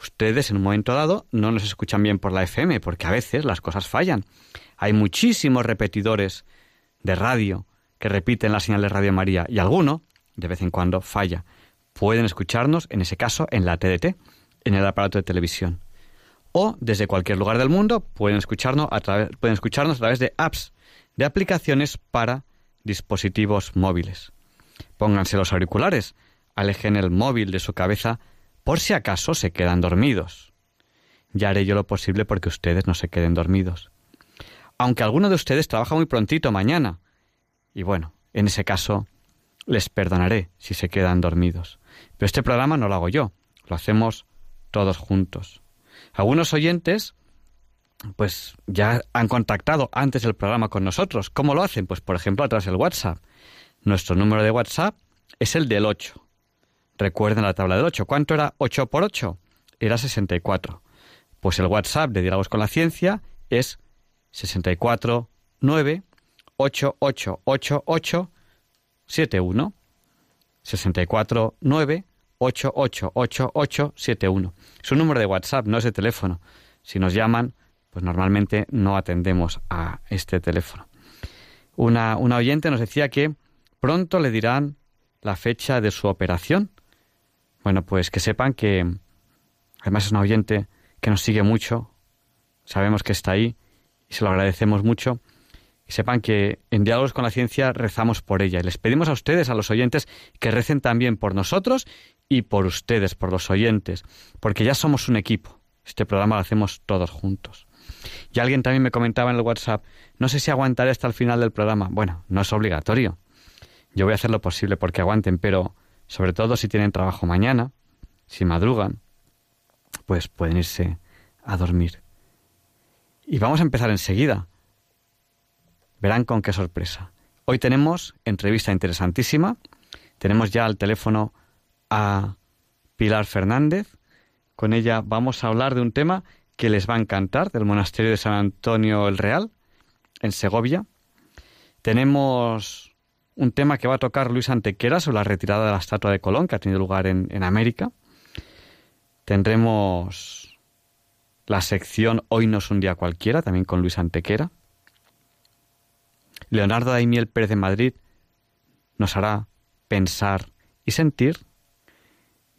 ustedes en un momento dado no nos escuchan bien por la FM, porque a veces las cosas fallan. Hay muchísimos repetidores de radio que repiten la señal de Radio María y alguno, de vez en cuando, falla. Pueden escucharnos, en ese caso, en la TDT, en el aparato de televisión. O desde cualquier lugar del mundo pueden escucharnos a través, pueden escucharnos a través de apps, de aplicaciones para dispositivos móviles. Pónganse los auriculares, alejen el móvil de su cabeza por si acaso se quedan dormidos. Ya haré yo lo posible porque ustedes no se queden dormidos. Aunque alguno de ustedes trabaja muy prontito mañana. Y bueno, en ese caso les perdonaré si se quedan dormidos. Pero este programa no lo hago yo, lo hacemos todos juntos. Algunos oyentes pues ya han contactado antes del programa con nosotros. ¿Cómo lo hacen? Pues por ejemplo a través del WhatsApp. Nuestro número de WhatsApp es el del 8. Recuerden la tabla del 8. ¿Cuánto era 8 por 8? Era 64. Pues el WhatsApp de Diálogos con la Ciencia es 64 9 8 8 8 8 7 1. 64 9 8 8 8 8 7 1. Es un número de WhatsApp, no es de teléfono. Si nos llaman, pues normalmente no atendemos a este teléfono. Una, una oyente nos decía que pronto le dirán la fecha de su operación. Bueno, pues que sepan que además es una oyente que nos sigue mucho, sabemos que está ahí y se lo agradecemos mucho. Y sepan que en Diálogos con la Ciencia rezamos por ella y les pedimos a ustedes, a los oyentes, que recen también por nosotros y por ustedes, por los oyentes, porque ya somos un equipo. Este programa lo hacemos todos juntos. Y alguien también me comentaba en el WhatsApp, no sé si aguantaré hasta el final del programa. Bueno, no es obligatorio. Yo voy a hacer lo posible porque aguanten, pero sobre todo si tienen trabajo mañana, si madrugan, pues pueden irse a dormir. Y vamos a empezar enseguida. Verán con qué sorpresa. Hoy tenemos entrevista interesantísima. Tenemos ya al teléfono a Pilar Fernández. Con ella vamos a hablar de un tema que les va a encantar, del monasterio de San Antonio el Real, en Segovia. Tenemos un tema que va a tocar Luis Antequera sobre la retirada de la estatua de Colón, que ha tenido lugar en, en América. Tendremos la sección Hoy no es un día cualquiera, también con Luis Antequera. Leonardo Daimiel Pérez de Madrid nos hará pensar y sentir.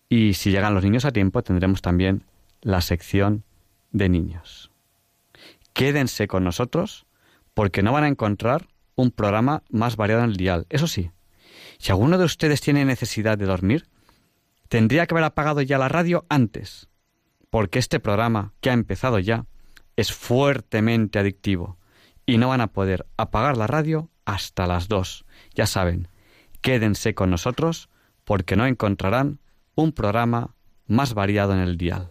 Y si llegan los niños a tiempo, tendremos también la sección de niños. Quédense con nosotros porque no van a encontrar un programa más variado en el dial. Eso sí, si alguno de ustedes tiene necesidad de dormir, tendría que haber apagado ya la radio antes, porque este programa, que ha empezado ya, es fuertemente adictivo y no van a poder apagar la radio hasta las dos. Ya saben, quédense con nosotros porque no encontrarán un programa más variado en el dial.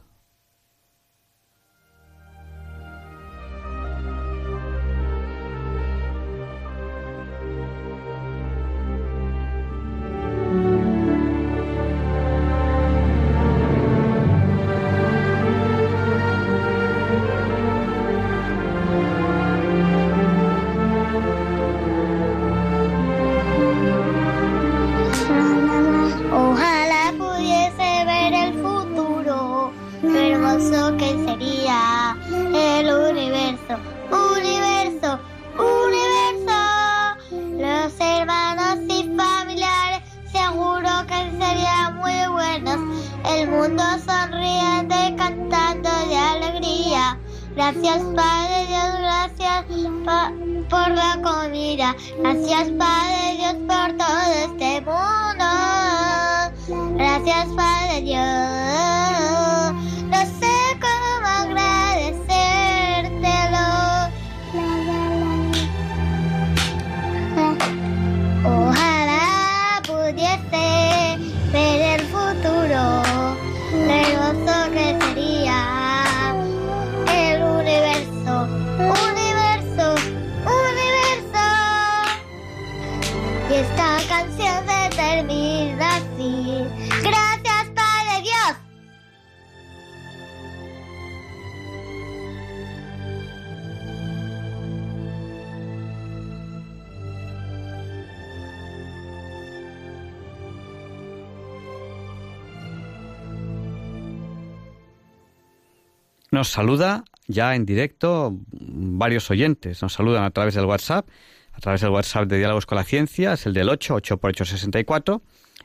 Saluda ya en directo varios oyentes. Nos saludan a través del WhatsApp, a través del WhatsApp de Diálogos con la Ciencia, es el del 8, 8 por 8, 64.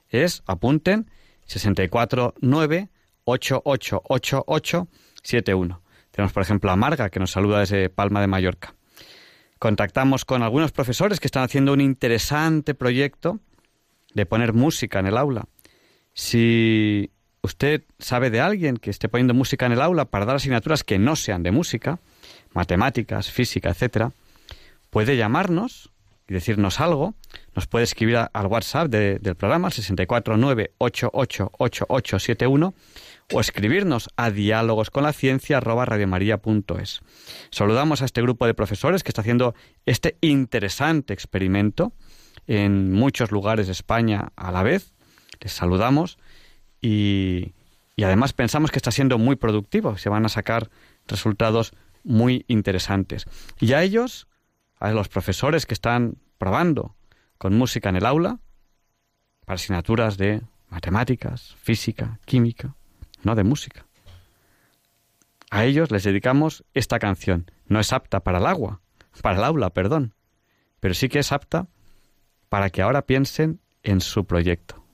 Es, apunten, 649 8888 71. Tenemos, por ejemplo, a Marga, que nos saluda desde Palma de Mallorca. Contactamos con algunos profesores que están haciendo un interesante proyecto de poner música en el aula. Si usted sabe de alguien que esté poniendo música en el aula para dar asignaturas que no sean de música, matemáticas, física, etcétera, puede llamarnos y decirnos algo. Nos puede escribir al WhatsApp de- del programa 649888871 o escribirnos a diálogosconlaciencia@radiomaria.es. Saludamos a este grupo de profesores que está haciendo este interesante experimento en muchos lugares de España a la vez. Les saludamos y, además pensamos que está siendo muy productivo. Se van a sacar resultados muy interesantes. Y a ellos, a los profesores que están probando con música en el aula, para asignaturas de matemáticas, física, química, no de música. A ellos les dedicamos esta canción. No es apta para el agua, para el aula, perdón, pero sí que es apta para que ahora piensen en su proyecto.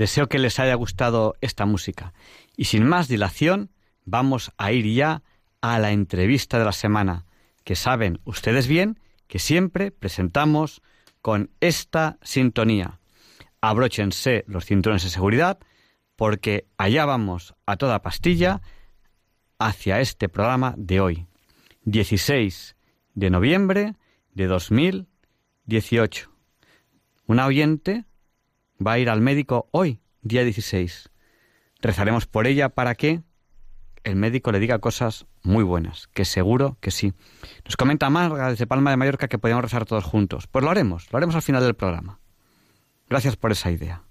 Deseo que les haya gustado esta música. Y sin más dilación, vamos a ir ya a la entrevista de la semana, que saben ustedes bien que siempre presentamos con esta sintonía. Abróchense los cinturones de seguridad porque allá vamos a toda pastilla hacia este programa de hoy, 16 de noviembre de 2018. Una oyente va a ir al médico hoy, día 16. Rezaremos por ella para que el médico le diga cosas muy buenas, que seguro que sí. Nos comenta Marga desde Palma de Mallorca que podemos rezar todos juntos. Pues lo haremos, lo haremos al final del programa. Gracias por esa idea.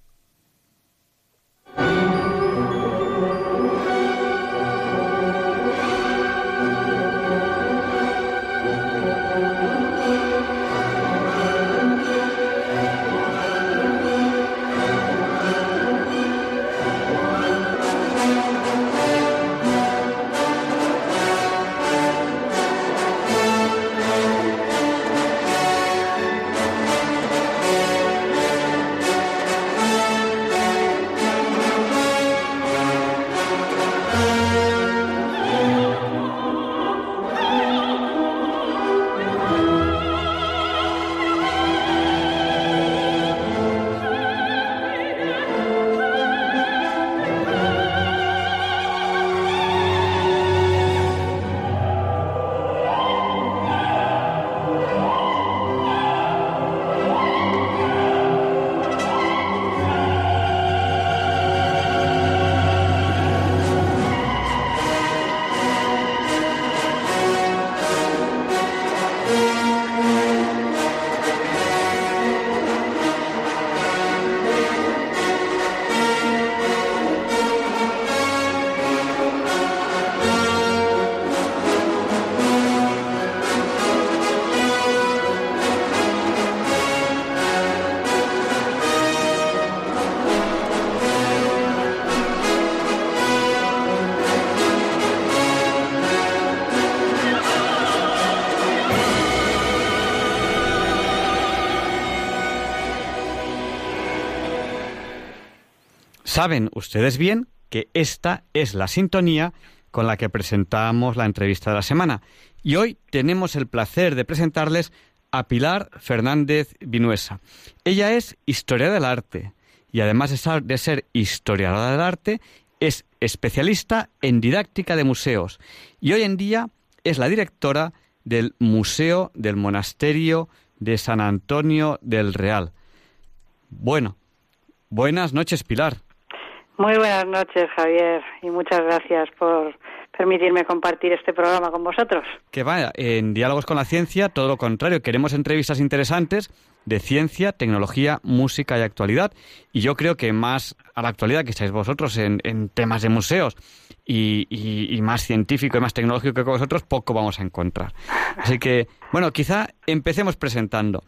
Saben ustedes bien que esta es la sintonía con la que presentamos la entrevista de la semana. Y hoy tenemos el placer de presentarles a Pilar Fernández Vinuesa. Ella es historiadora del arte y además de ser historiadora del arte, es especialista en didáctica de museos y hoy en día es la directora del Museo del Monasterio de San Antonio del Real. Bueno, buenas noches, Pilar. Muy buenas noches, Javier, y muchas gracias por permitirme compartir este programa con vosotros. Que vaya, en Diálogos con la Ciencia, todo lo contrario, queremos entrevistas interesantes de ciencia, tecnología, música y actualidad. Y yo creo que más a la actualidad que estáis vosotros en, temas de museos y, y, más científico y más tecnológico que vosotros, poco vamos a encontrar. Así que, bueno, quizá empecemos presentando.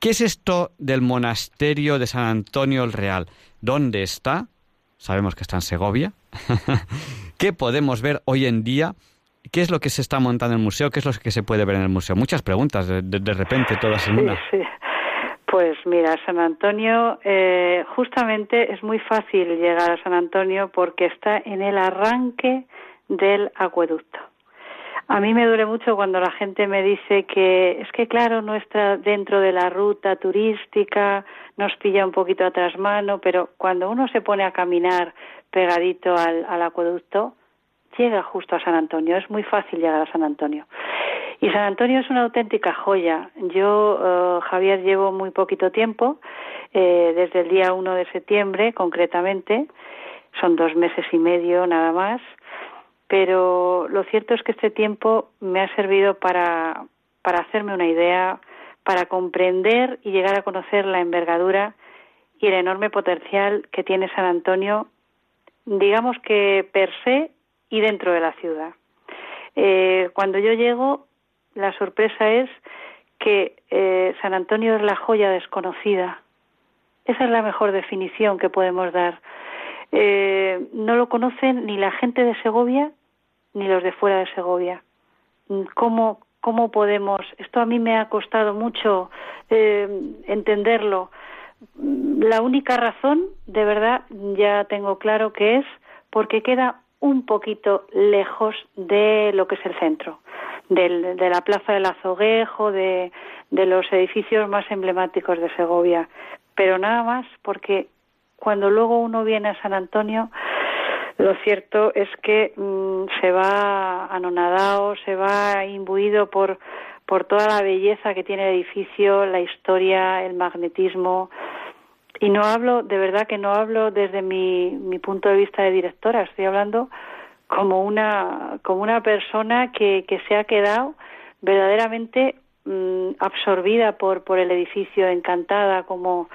¿Qué es esto del monasterio de San Antonio el Real? ¿Dónde está? Sabemos que está en Segovia. ¿Qué podemos ver hoy en día? ¿Qué es lo que se está montando en el museo? ¿Qué es lo que se puede ver en el museo? Muchas preguntas, de, repente, todas en una. Sí, Pues mira, San Antonio, eh, justamente es muy fácil llegar a San Antonio porque está en el arranque del acueducto. A mí me duele mucho cuando la gente me dice que es que, claro, no está dentro de la ruta turística, nos pilla un poquito atrás mano, pero cuando uno se pone a caminar pegadito al, acueducto, llega justo a San Antonio. Es muy fácil llegar a San Antonio. Y San Antonio es una auténtica joya. Yo, eh, Javier, llevo muy poquito tiempo, eh, desde el día 1 de septiembre concretamente, son dos meses y medio nada más, pero lo cierto es que este tiempo me ha servido para, para hacerme una idea, para comprender y llegar a conocer la envergadura y el enorme potencial que tiene San Antonio, digamos que per se y dentro de la ciudad. Eh, cuando yo llego, la sorpresa es que eh, San Antonio es la joya desconocida. Esa es la mejor definición que podemos dar. Eh, no lo conocen ni la gente de Segovia ni los de fuera de Segovia. ¿Cómo, cómo podemos? Esto a mí me ha costado mucho eh, entenderlo. la única razón, de verdad, ya tengo claro que es porque queda un poquito lejos de lo que es el centro, de la Plaza del Azoguejo, de los edificios más emblemáticos de Segovia. Pero nada más, porque cuando luego uno viene a San Antonio, lo cierto es que mm, se va anonadado, se va imbuido por, por toda la belleza que tiene el edificio, la historia, el magnetismo, y no hablo, de verdad que no hablo desde mi, mi punto de vista de directora, estoy hablando como una, como una persona que, que se ha quedado verdaderamente mm, absorbida por, por el edificio, encantada, como,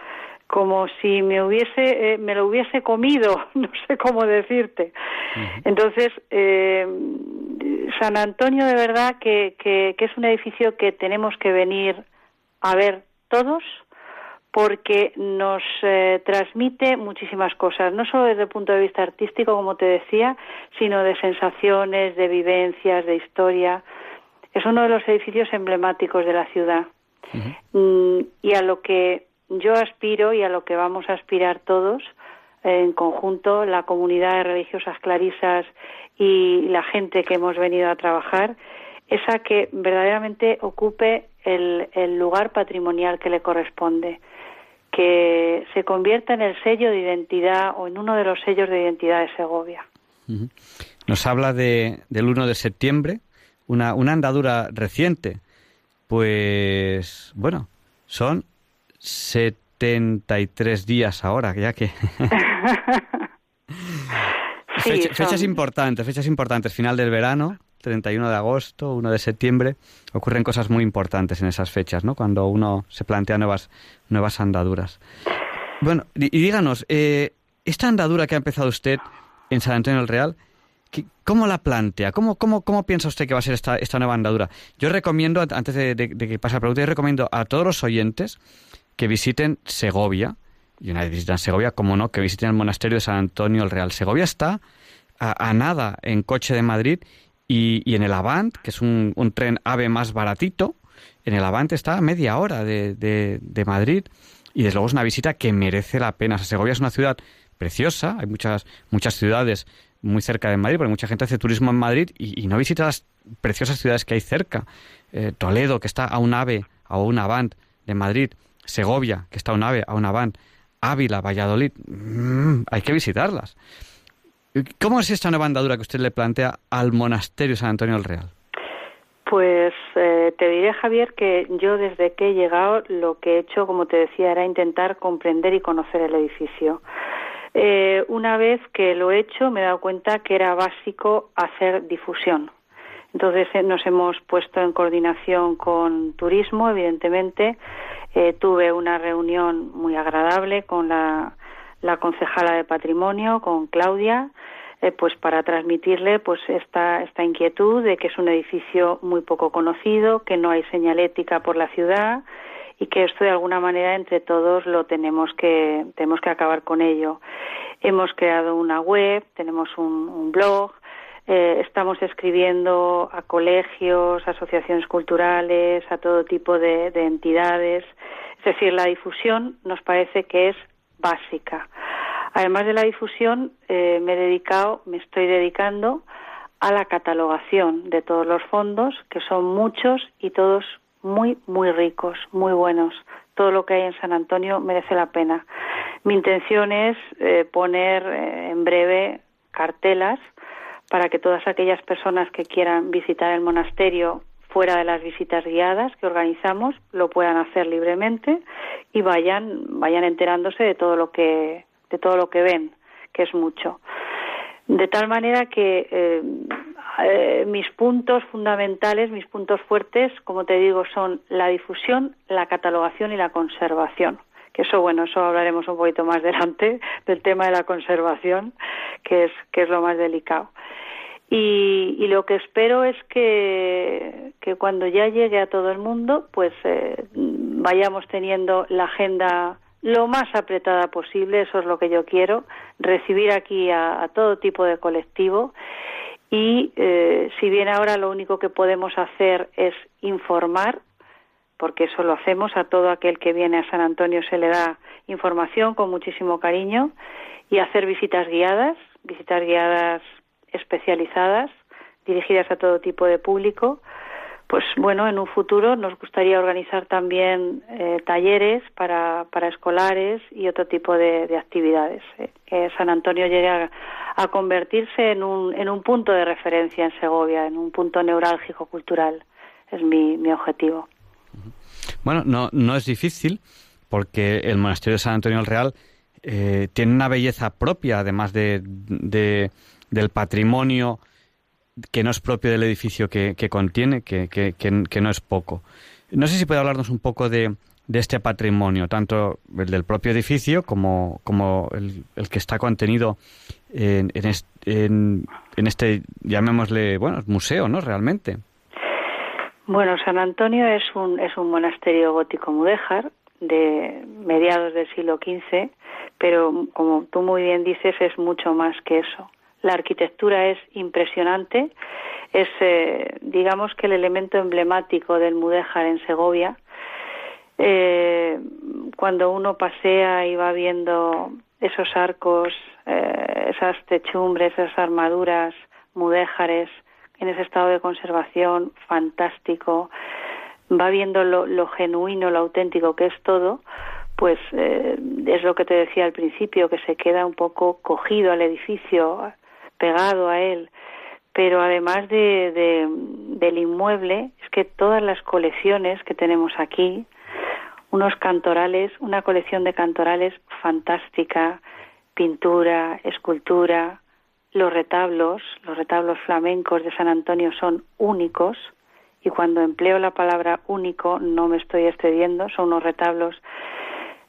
como si me hubiese eh, me lo hubiese comido no sé cómo decirte entonces eh, San Antonio de verdad que, que, que, es un edificio que tenemos que venir a ver todos porque nos eh, transmite muchísimas cosas, no solo desde el punto de vista artístico, como te decía, sino de sensaciones, de vivencias, de historia. Es uno de los edificios emblemáticos de la ciudad. Mm, y a lo que yo aspiro y a lo que vamos a aspirar todos en conjunto, la comunidad de religiosas clarisas y la gente que hemos venido a trabajar, es a que verdaderamente ocupe el lugar patrimonial que le corresponde que se convierta en el sello de identidad o en uno de los sellos de identidad de Segovia. Nos habla de, del 1 de septiembre, una, una andadura reciente. Pues bueno, son 73 días ahora, ya que... fechas importantes, fechas importantes, final del verano, 31 de agosto, 1 de septiembre, ocurren cosas muy importantes en esas fechas, ¿no? Cuando uno se plantea nuevas, nuevas andaduras. Bueno, y, díganos, eh, esta andadura que ha empezado usted en San Antonio del Real, ¿cómo la plantea? ¿Cómo, cómo, cómo piensa usted que va a ser esta, esta nueva andadura? Yo recomiendo, antes de, que pase la pregunta, yo recomiendo a todos los oyentes que visiten Segovia, y una vez visitan Segovia, como no, que visiten el monasterio de San Antonio del Real. Segovia está a, a nada en coche de Madrid y, en el Avant, que es un, tren AVE más baratito, en el Avant está a media hora de, de, Madrid y desde luego es una visita que merece la pena. Segovia es una ciudad preciosa, hay muchas, muchas ciudades muy cerca de Madrid, porque mucha gente hace turismo en Madrid y, no visita las preciosas ciudades que hay cerca. Eh, Toledo, que está a un AVE, a un Avant de Madrid, Segovia, que está a un AVE, a un Avant, Ávila, Valladolid, mm, hay que visitarlas. ¿Cómo es esta nueva andadura que usted le plantea al monasterio San Antonio del Real? Pues eh, te diré, Javier, que yo desde que he llegado lo que he hecho, como te decía, era intentar comprender y conocer el edificio. Eh, una vez que lo he hecho, me he dado cuenta que era básico hacer difusión. Entonces eh, nos hemos puesto en coordinación con turismo, evidentemente. Tuve una reunión muy agradable con la la concejala de patrimonio, con Claudia, eh, pues para transmitirle pues esta, esta inquietud de que es un edificio muy poco conocido, que no hay señalética por la ciudad y que esto de alguna manera entre todos lo tenemos que tenemos que acabar con ello. Hemos creado una web, tenemos un, blog, eh, estamos escribiendo a colegios, asociaciones culturales, a todo tipo de entidades. Es decir, la difusión nos parece que es básica. Además de la difusión, eh, me he dedicado, me estoy dedicando a la catalogación de todos los fondos, que son muchos y todos muy, muy ricos, muy buenos. Todo lo que hay en San Antonio merece la pena. Mi intención es eh, poner eh, en breve cartelas para que todas aquellas personas que quieran visitar el monasterio fuera de las visitas guiadas que organizamos lo puedan hacer libremente y vayan vayan enterándose de todo lo que de todo lo que ven que es mucho. De tal manera que eh, eh, mis puntos fundamentales mis puntos fuertes como te digo son la difusión la catalogación y la conservación eso bueno eso hablaremos un poquito más adelante del tema de la conservación que es que es lo más delicado. Y, lo que espero es que, que, cuando ya llegue a todo el mundo, pues eh, vayamos teniendo la agenda lo más apretada posible, eso es lo que yo quiero, recibir aquí a, todo tipo de colectivo. Y eh, si bien ahora lo único que podemos hacer es informar, porque eso lo hacemos a todo aquel que viene a San Antonio se le da información con muchísimo cariño y hacer visitas guiadas, visitas guiadas especializadas dirigidas a todo tipo de público. Pues bueno, en un futuro nos gustaría organizar también eh, talleres para, para escolares y otro tipo de, actividades. Eh, San Antonio llegue a, convertirse en un, en un punto de referencia en Segovia, en un punto neurálgico cultural. Es mi, mi objetivo. Bueno, no, no es difícil porque el monasterio de San Antonio del Real eh, tiene una belleza propia, además de, del patrimonio que no es propio del edificio que, contiene, que, que, no es poco. No sé si puede hablarnos un poco de, de este patrimonio, tanto el del propio edificio como, como el, el que está contenido en, en, en, este, llamémosle, bueno, museo, ¿no? Realmente. Bueno, San Antonio es un, es un monasterio gótico mudéjar de mediados del siglo XV, pero como tú muy bien dices, es mucho más que eso. La arquitectura es impresionante, es, eh, digamos que el elemento emblemático del Mudéjar en Segovia. Eh, cuando uno pasea y va viendo esos arcos, eh, esas techumbres, esas armaduras mudéjares en ese estado de conservación fantástico, va viendo lo, genuino, lo auténtico que es todo, pues eh, es lo que te decía al principio, que se queda un poco cogido al edificio, pegado a él. Pero además de, del inmueble, es que todas las colecciones que tenemos aquí, unos cantorales, una colección de cantorales fantástica, pintura, escultura, los retablos, los retablos flamencos de San Antonio son únicos, y cuando empleo la palabra único no me estoy excediendo, son unos retablos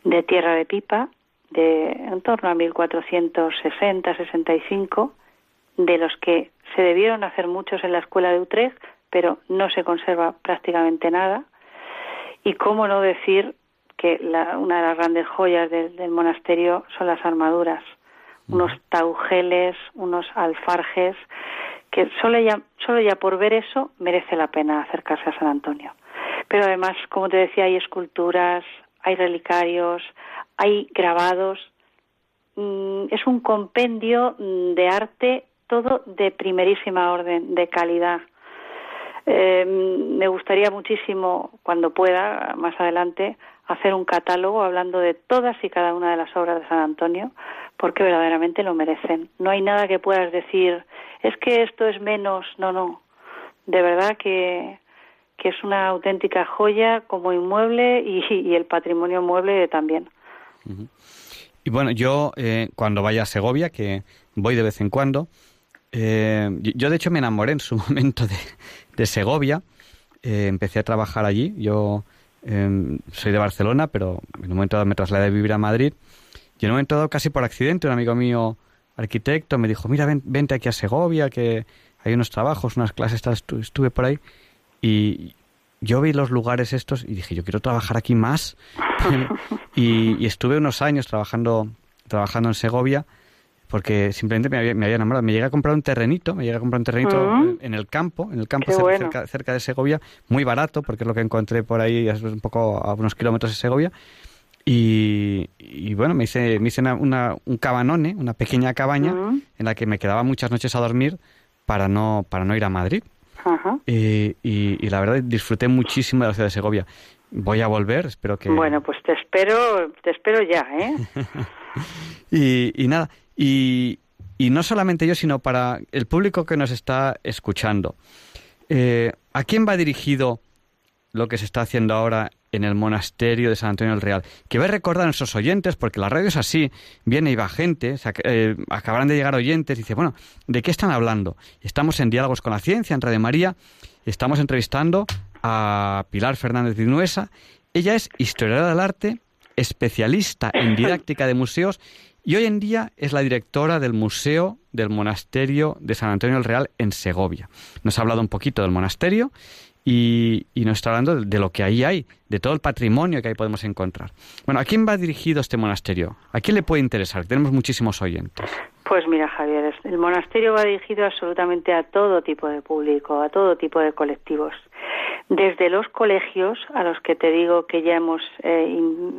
de tierra de pipa de en torno a 1460-65, de los que se debieron hacer muchos en la escuela de Utrecht, pero no se conserva prácticamente nada. Y cómo no decir que una de las grandes joyas del monasterio son las armaduras, unos taugeles, unos alfarjes que solo ya, solo ya por ver eso merece la pena acercarse a San Antonio. Pero además, como te decía, hay esculturas, hay relicarios, hay grabados. Mm, es un compendio mm, de arte todo de primerísima orden, de calidad. Eh, me gustaría muchísimo, cuando pueda, más adelante, hacer un catálogo hablando de todas y cada una de las obras de San Antonio, porque verdaderamente lo merecen. No hay nada que puedas decir, es que esto es menos, no, no. De verdad que, que es una auténtica joya como inmueble y, el patrimonio mueble también. Y bueno, yo eh, cuando vaya a Segovia, que voy de vez en cuando, eh, yo de hecho me enamoré en su momento de, de Segovia, eh, empecé a trabajar allí, yo em, soy de Barcelona, pero en un momento dado me trasladé a vivir a Madrid, y en un momento dado casi por accidente un amigo mío arquitecto me dijo, mira, ven, vente aquí a Segovia, que hay unos trabajos, unas clases, estuve por ahí, y yo vi los lugares estos y dije, yo quiero trabajar aquí más, y, y estuve unos años trabajando, trabajando en Segovia, porque simplemente me había, me había, enamorado. Me llegué a comprar un terrenito, me llegué a comprar un terrenito en el campo, en el campo cerca, cerca, de Segovia, muy barato, porque es lo que encontré por ahí, un poco a unos kilómetros de Segovia. Y, y bueno, me hice, me hice una, un cabanone, una pequeña cabaña, en la que me quedaba muchas noches a dormir para no, para no ir a Madrid. Y, y, la verdad disfruté muchísimo de la ciudad de Segovia. Voy a volver, espero que... Bueno, pues te espero, te espero ya, ¿eh? y, y nada, y, no solamente yo, sino para el público que nos está escuchando. Eh, ¿A quién va dirigido lo que se está haciendo ahora en el monasterio de San Antonio del Real? Que voy a recordar a nuestros oyentes, porque la radio es así, viene y va gente, eh, acabarán de llegar oyentes, y dice, bueno, ¿de qué están hablando? Estamos en Diálogos con la Ciencia, en Radio María, estamos entrevistando a Pilar Fernández de Nuesa. Ella es historiadora del arte, especialista en didáctica de museos y hoy en día es la directora del Museo del Monasterio de San Antonio del Real en Segovia. Nos ha hablado un poquito del monasterio y, nos está hablando de, lo que ahí hay, de todo el patrimonio que ahí podemos encontrar. Bueno, ¿a quién va dirigido este monasterio? ¿A quién le puede interesar? Tenemos muchísimos oyentes. Pues mira, Javier, el monasterio va dirigido absolutamente a todo tipo de público, a todo tipo de colectivos. desde los colegios a los que te digo que ya hemos eh,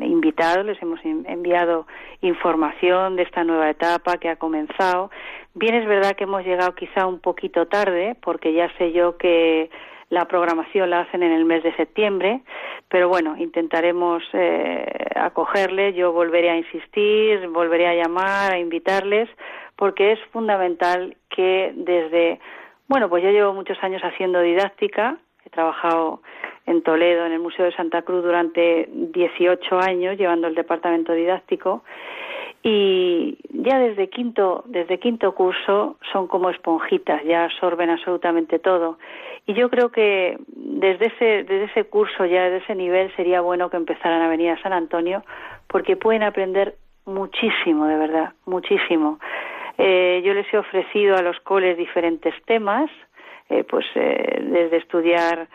invitado, les hemos enviado información de esta nueva etapa que ha comenzado. Bien es verdad que hemos llegado quizá un poquito tarde porque ya sé yo que la programación la hacen en el mes de septiembre, pero bueno, intentaremos eh, acogerle. Yo volveré a insistir, volveré a llamar, a invitarles, porque es fundamental que desde, bueno, pues yo llevo muchos años haciendo didáctica, he trabajado en Toledo, en el Museo de Santa Cruz, durante 18 años, llevando el departamento didáctico, y ya desde quinto desde quinto curso son como esponjitas ya absorben absolutamente todo y yo creo que desde ese desde ese curso ya desde ese nivel sería bueno que empezaran a venir a San Antonio porque pueden aprender muchísimo de verdad muchísimo. Eh, yo les he ofrecido a los coles diferentes temas eh, pues eh, desde estudiar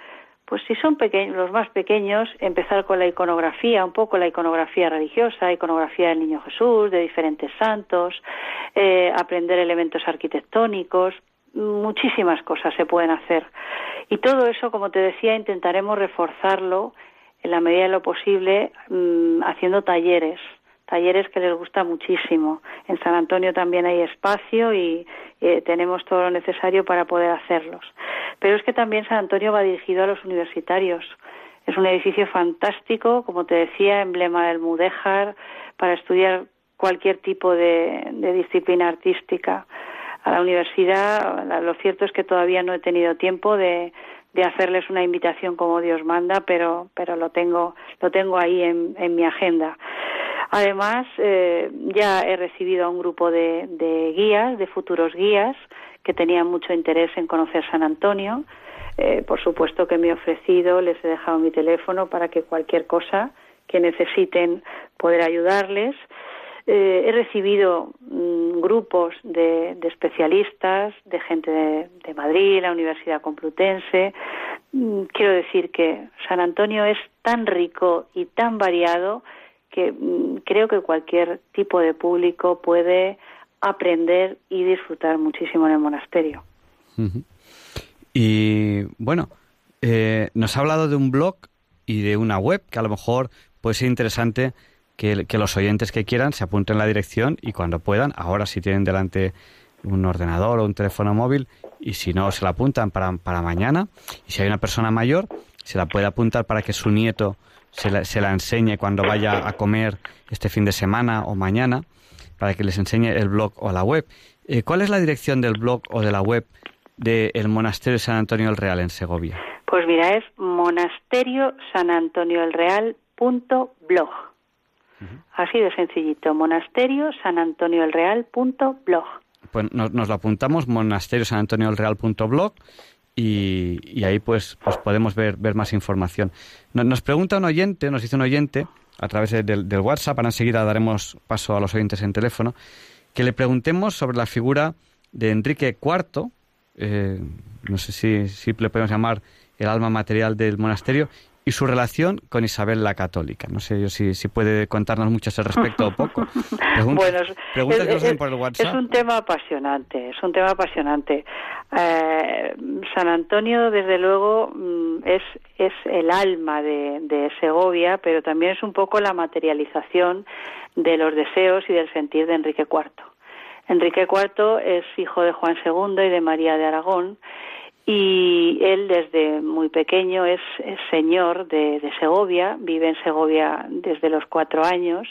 pues si son pequeños, los más pequeños, empezar con la iconografía, un poco la iconografía religiosa, iconografía del Niño Jesús, de diferentes santos, eh, aprender elementos arquitectónicos, muchísimas cosas se pueden hacer. Y todo eso, como te decía, intentaremos reforzarlo en la medida de lo posible mm, haciendo talleres, talleres que les gusta muchísimo. En San Antonio también hay espacio y eh, tenemos todo lo necesario para poder hacerlos. Pero es que también San Antonio va dirigido a los universitarios. Es un edificio fantástico, como te decía, emblema del Mudéjar, para estudiar cualquier tipo de, disciplina artística. A la universidad, lo cierto es que todavía no he tenido tiempo de, hacerles una invitación como Dios manda, pero, pero lo tengo, lo tengo ahí en, en mi agenda. Además, eh, ya he recibido a un grupo de, guías, de futuros guías, que tenían mucho interés en conocer San Antonio. Eh, por supuesto que me he ofrecido, les he dejado mi teléfono para que cualquier cosa que necesiten poder ayudarles. Eh, he recibido mm, grupos de, especialistas, de gente de, de, Madrid, la Universidad Complutense. Mm, quiero decir que San Antonio es tan rico y tan variado que mm, creo que cualquier tipo de público puede aprender y disfrutar muchísimo en el monasterio. Y bueno, eh, nos ha hablado de un blog y de una web que a lo mejor puede ser interesante que, los oyentes que quieran se apunten la dirección y cuando puedan, ahora si tienen delante un ordenador o un teléfono móvil y si no se la apuntan para, para mañana y si hay una persona mayor se la puede apuntar para que su nieto se la, se la enseñe cuando vaya a comer este fin de semana o mañana, para que les enseñe el blog o la web. Eh, ¿Cuál es la dirección del blog o de la web del Monasterio de San Antonio el Real en Segovia? Pues mira, es monasterio punto blog. Así de sencillito, monasterio san Antonio el Real punto blog. Pues nos, nos, lo apuntamos, monasterio san Antonio el Real punto blog y, ahí pues, pues podemos ver, ver más información. Nos, pregunta un oyente, nos dice un oyente, a través del, del WhatsApp, ahora enseguida daremos paso a los oyentes en teléfono, que le preguntemos sobre la figura de Enrique IV, eh, no sé si, si le podemos llamar el alma material del monasterio, y su relación con Isabel la Católica. No sé yo si, si puede contarnos mucho al respecto o poco. bueno, es, un tema apasionante, es un tema apasionante. Eh, San Antonio, desde luego, mm, es, es el alma de, de Segovia, pero también es un poco la materialización de los deseos y del sentir de Enrique IV. Enrique IV es hijo de Juan II y de María de Aragón y él desde muy pequeño es, señor de, Segovia, vive en Segovia desde los cuatro años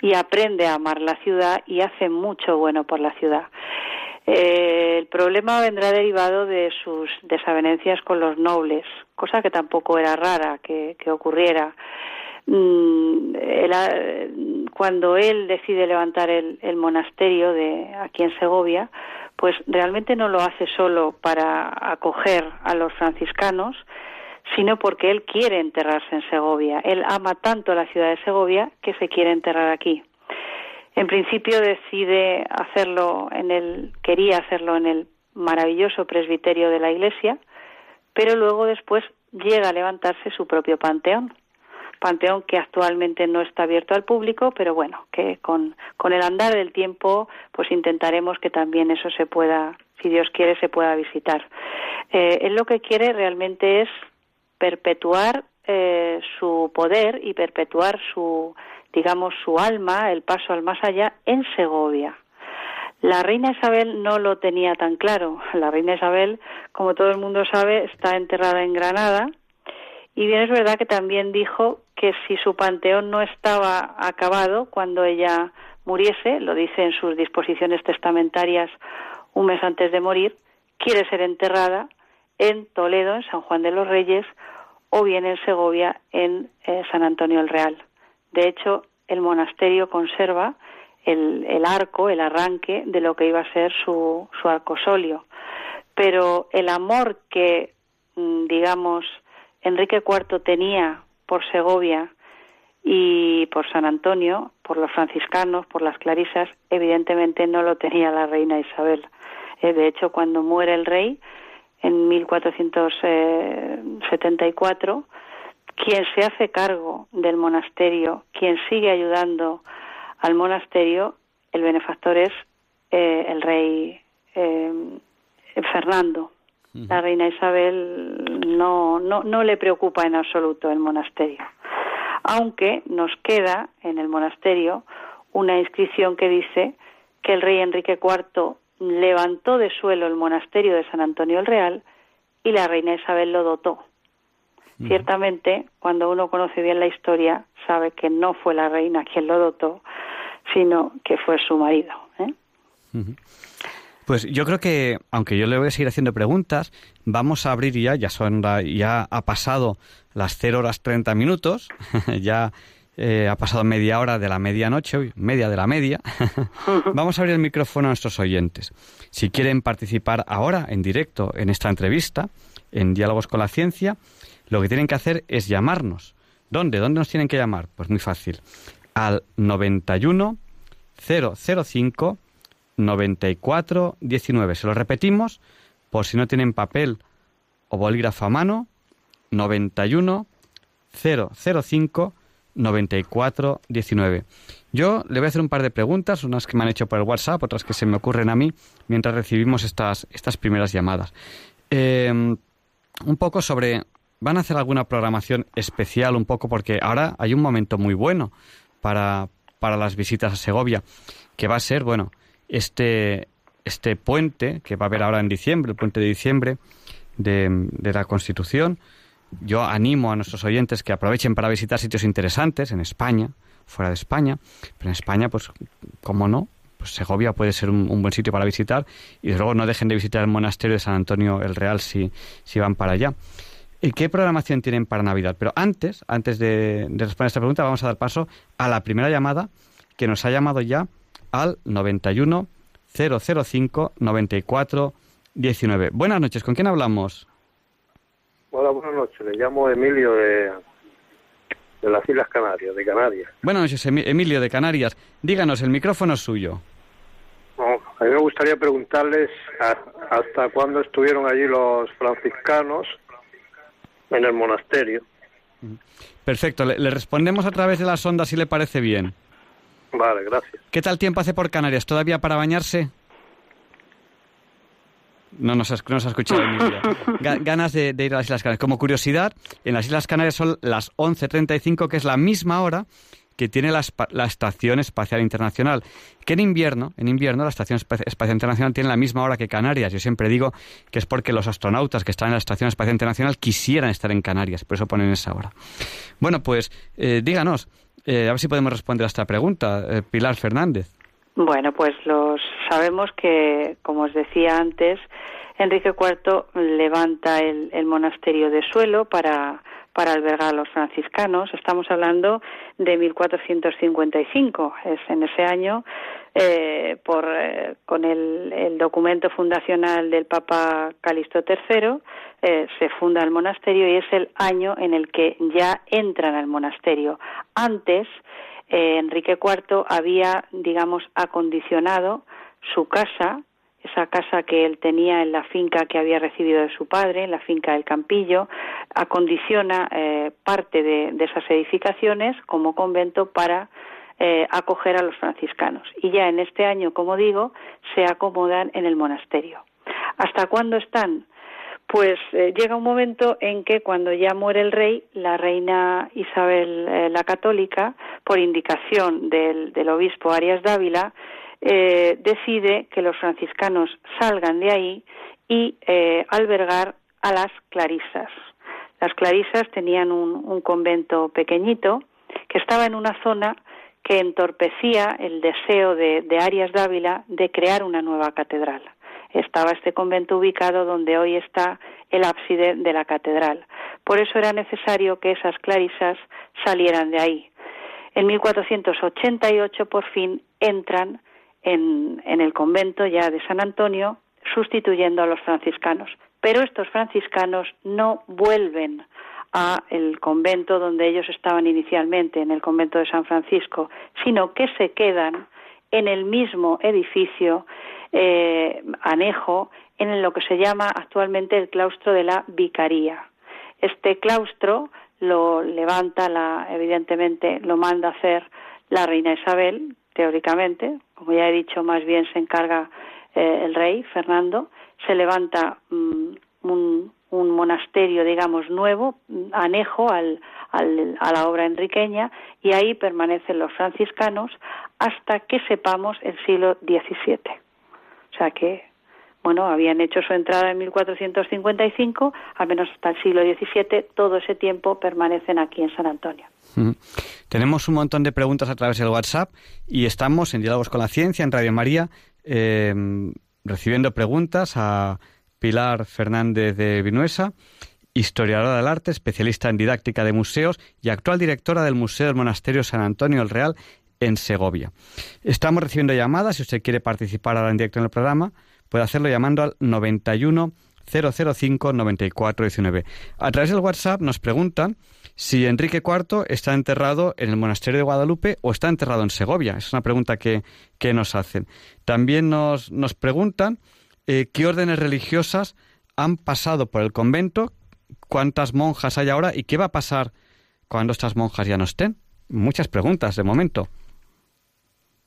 y aprende a amar la ciudad y hace mucho bueno por la ciudad. Eh, el problema vendrá derivado de sus desavenencias con los nobles, cosa que tampoco era rara que, ocurriera. Mm, cuando él decide levantar el monasterio de aquí en Segovia, pues realmente no lo hace solo para acoger a los franciscanos, sino porque él quiere enterrarse en Segovia. Él ama tanto la ciudad de Segovia que se quiere enterrar aquí. En principio decide hacerlo en el, quería hacerlo en el maravilloso presbiterio de la iglesia, pero luego después llega a levantarse su propio panteón panteón que actualmente no está abierto al público, pero bueno, que con, con el andar del tiempo, pues intentaremos que también eso se pueda, si Dios quiere, se pueda visitar. Eh, él lo que quiere realmente es perpetuar eh, su poder y perpetuar su, digamos, su alma, el paso al más allá, en Segovia. La reina Isabel no lo tenía tan claro. La reina Isabel, como todo el mundo sabe, está enterrada en Granada. Y bien es verdad que también dijo que si su panteón no estaba acabado cuando ella muriese, lo dice en sus disposiciones testamentarias un mes antes de morir, quiere ser enterrada en Toledo, en San Juan de los Reyes, o bien en Segovia, en eh, San Antonio el Real. De hecho, el monasterio conserva el, el, arco, el arranque de lo que iba a ser su, su arcosolio. Pero el amor que, mm, digamos, Enrique IV tenía por Segovia y por San Antonio, por los franciscanos, por las clarisas, evidentemente no lo tenía la reina Isabel. Eh, de hecho, cuando muere el rey, en 1474, quien se hace cargo del monasterio, quien sigue ayudando al monasterio, el benefactor es eh, el rey eh, Fernando. La reina Isabel no, no, no le preocupa en absoluto el monasterio. Aunque nos queda en el monasterio una inscripción que dice que el rey Enrique IV levantó de suelo el monasterio de San Antonio el Real y la reina Isabel lo dotó. Ciertamente, cuando uno conoce bien la historia, sabe que no fue la reina quien lo dotó, sino que fue su marido. ¿eh? Pues yo creo que, aunque yo le voy a seguir haciendo preguntas, vamos a abrir ya, ya, son, ya ha pasado las 0 horas 30 minutos, ya eh, ha pasado media hora de la medianoche, media de la media. Vamos a abrir el micrófono a nuestros oyentes. Si quieren participar ahora en directo en esta entrevista, en Diálogos con la Ciencia, lo que tienen que hacer es llamarnos. ¿Dónde? ¿Dónde nos tienen que llamar? Pues muy fácil. Al 91 005 94 19. Se lo repetimos por si no tienen papel o bolígrafo a mano. 91 005 9419. Yo le voy a hacer un par de preguntas, unas que me han hecho por el WhatsApp, otras que se me ocurren a mí, mientras recibimos estas, estas primeras llamadas. Em, un poco sobre, ¿van a hacer alguna programación especial un poco? Porque ahora hay un momento muy bueno para, para las visitas a Segovia, que va a ser, bueno, este, este puente que va a haber ahora en diciembre, el puente de diciembre de, la Constitución, yo animo a nuestros oyentes que aprovechen para visitar sitios interesantes en España, fuera de España, pero en España, pues, como no, pues Segovia puede ser un, buen sitio para visitar y luego no dejen de visitar el monasterio de San Antonio el Real si, si van para allá. ¿Y qué programación tienen para Navidad? Pero antes, antes de, de responder a esta pregunta, vamos a dar paso a la primera llamada que nos ha llamado ya al 91 005 94 19. Buenas noches, ¿con quién hablamos? Hola, buenas noches. Le llamo Emilio de, de las Islas Canarias, de Canarias. Buenas noches, Emilio de Canarias. Díganos, el micrófono es suyo. a mí me gustaría preguntarles hasta cuándo estuvieron allí los franciscanos en el monasterio. Perfecto, le, le, respondemos a través de la sonda si le parece bien. Vale, gracias. ¿Qué tal tiempo hace por Canarias? ¿Todavía para bañarse? No nos, ha escuchado Emilia. Ganas de, ir a las Islas Canarias. Como curiosidad, en las Islas Canarias son las 11.35, que es la misma hora que tiene la, Estación Espacial Internacional, que en invierno, en invierno la Estación Espacial Internacional tiene la misma hora que Canarias. Yo siempre digo que es porque los astronautas que están en la Estación Espacial Internacional quisieran estar en Canarias, por eso ponen esa hora. Bueno, pues eh, díganos, eh, a ver si podemos responder a esta pregunta, eh, Pilar Fernández. Bueno, pues los sabemos que, como os decía antes, Enrique IV levanta el, el monasterio de suelo para, para albergar a los franciscanos. Estamos hablando de 1455. Es en ese año, eh, por, eh, con el, el, documento fundacional del Papa Calixto III, eh, se funda el monasterio y es el año en el que ya entran al monasterio. Antes, eh, Enrique IV había, digamos, acondicionado su casa, esa casa que él tenía en la finca que había recibido de su padre, en la finca del Campillo, acondiciona eh, parte de, de, esas edificaciones como convento para eh, acoger a los franciscanos. Y ya en este año, como digo, se acomodan en el monasterio. ¿Hasta cuándo están? Pues eh, llega un momento en que cuando ya muere el rey, la reina Isabel eh, la Católica, por indicación del, obispo Arias Dávila, eh, decide que los franciscanos salgan de ahí y albergar a las clarisas. Las clarisas tenían un, convento pequeñito que estaba en una zona que entorpecía el deseo de Arias Dávila de crear una nueva catedral estaba este convento ubicado donde hoy está el ábside de la catedral. Por eso era necesario que esas clarisas salieran de ahí. En 1488 por fin entran en, el convento ya de San Antonio sustituyendo a los franciscanos. Pero estos franciscanos no vuelven a el convento donde ellos estaban inicialmente, en el convento de San Francisco, sino que se quedan en el mismo edificio eh, anejo en lo que se llama actualmente el claustro de la vicaría. Este claustro lo levanta, la, evidentemente, lo manda a hacer la reina Isabel, teóricamente, como ya he dicho, más bien se encarga eh, el rey Fernando, se levanta mm, un, monasterio, digamos, nuevo, anejo al, a la obra enriqueña, y ahí permanecen los franciscanos hasta que sepamos el siglo XVII. O sea que, bueno, habían hecho su entrada en 1455, al menos hasta el siglo XVII, todo ese tiempo permanecen aquí en San Antonio. Tenemos un montón de preguntas a través del WhatsApp y estamos en Diálogos con la Ciencia, en Radio María, eh, recibiendo preguntas a Pilar Fernández de Vinuesa, historiadora del arte, especialista en didáctica de museos y actual directora del Museo del Monasterio San Antonio el Real en Segovia. Estamos recibiendo llamadas. Si usted quiere participar ahora en directo en el programa, puede hacerlo llamando al 91 005 94 19. A través del WhatsApp nos preguntan si Enrique IV está enterrado en el monasterio de Guadalupe o está enterrado en Segovia. Es una pregunta que, nos hacen. También nos, nos preguntan eh, qué órdenes religiosas han pasado por el convento, cuántas monjas hay ahora y qué va a pasar cuando estas monjas ya no estén. Muchas preguntas de momento.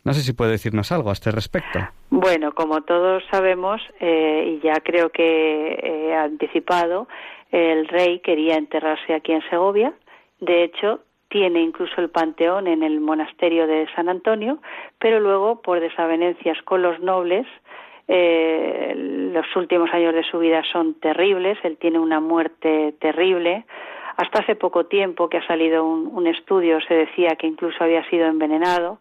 No sé si puede decirnos algo a este respecto. Bueno, como todos sabemos, eh, y ya creo que he anticipado, el rey quería enterrarse aquí en Segovia. De hecho, tiene incluso el panteón en el monasterio de San Antonio, pero luego, por desavenencias con los nobles, eh, los últimos años de su vida son terribles. Él tiene una muerte terrible. Hasta hace poco tiempo que ha salido un estudio, se decía que incluso había sido envenenado.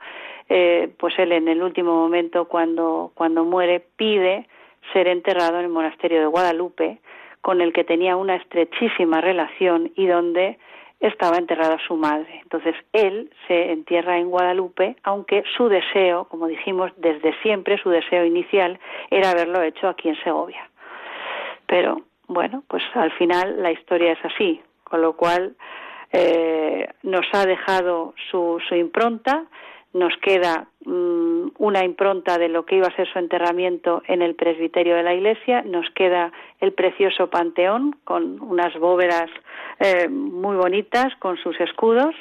Eh, pues él en el último momento, cuando, cuando muere, pide ser enterrado en el monasterio de Guadalupe, con el que tenía una estrechísima relación y donde estaba enterrada su madre. Entonces él se entierra en Guadalupe, aunque su deseo, como dijimos desde siempre, su deseo inicial era haberlo hecho aquí en Segovia. Pero bueno, pues al final la historia es así, con lo cual eh, nos ha dejado su, su impronta nos queda mm, una impronta de lo que iba a ser su enterramiento en el presbiterio de la iglesia, nos queda el precioso panteón con unas bóvedas eh, muy bonitas con sus escudos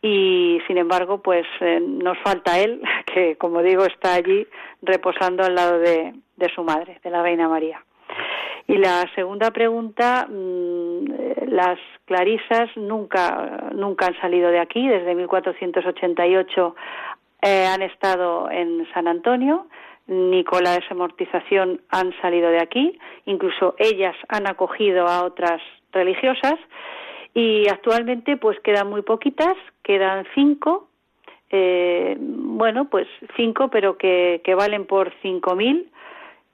y sin embargo pues eh, nos falta él que como digo está allí reposando al lado de, de su madre, de la Reina María. Y la segunda pregunta, mm, las clarisas nunca, nunca han salido de aquí. Desde 1488 eh, han estado en San Antonio. Ni con la desamortización han salido de aquí. Incluso ellas han acogido a otras religiosas. Y actualmente pues quedan muy poquitas, quedan cinco. Eh, bueno, pues cinco, pero que valen por cinco mil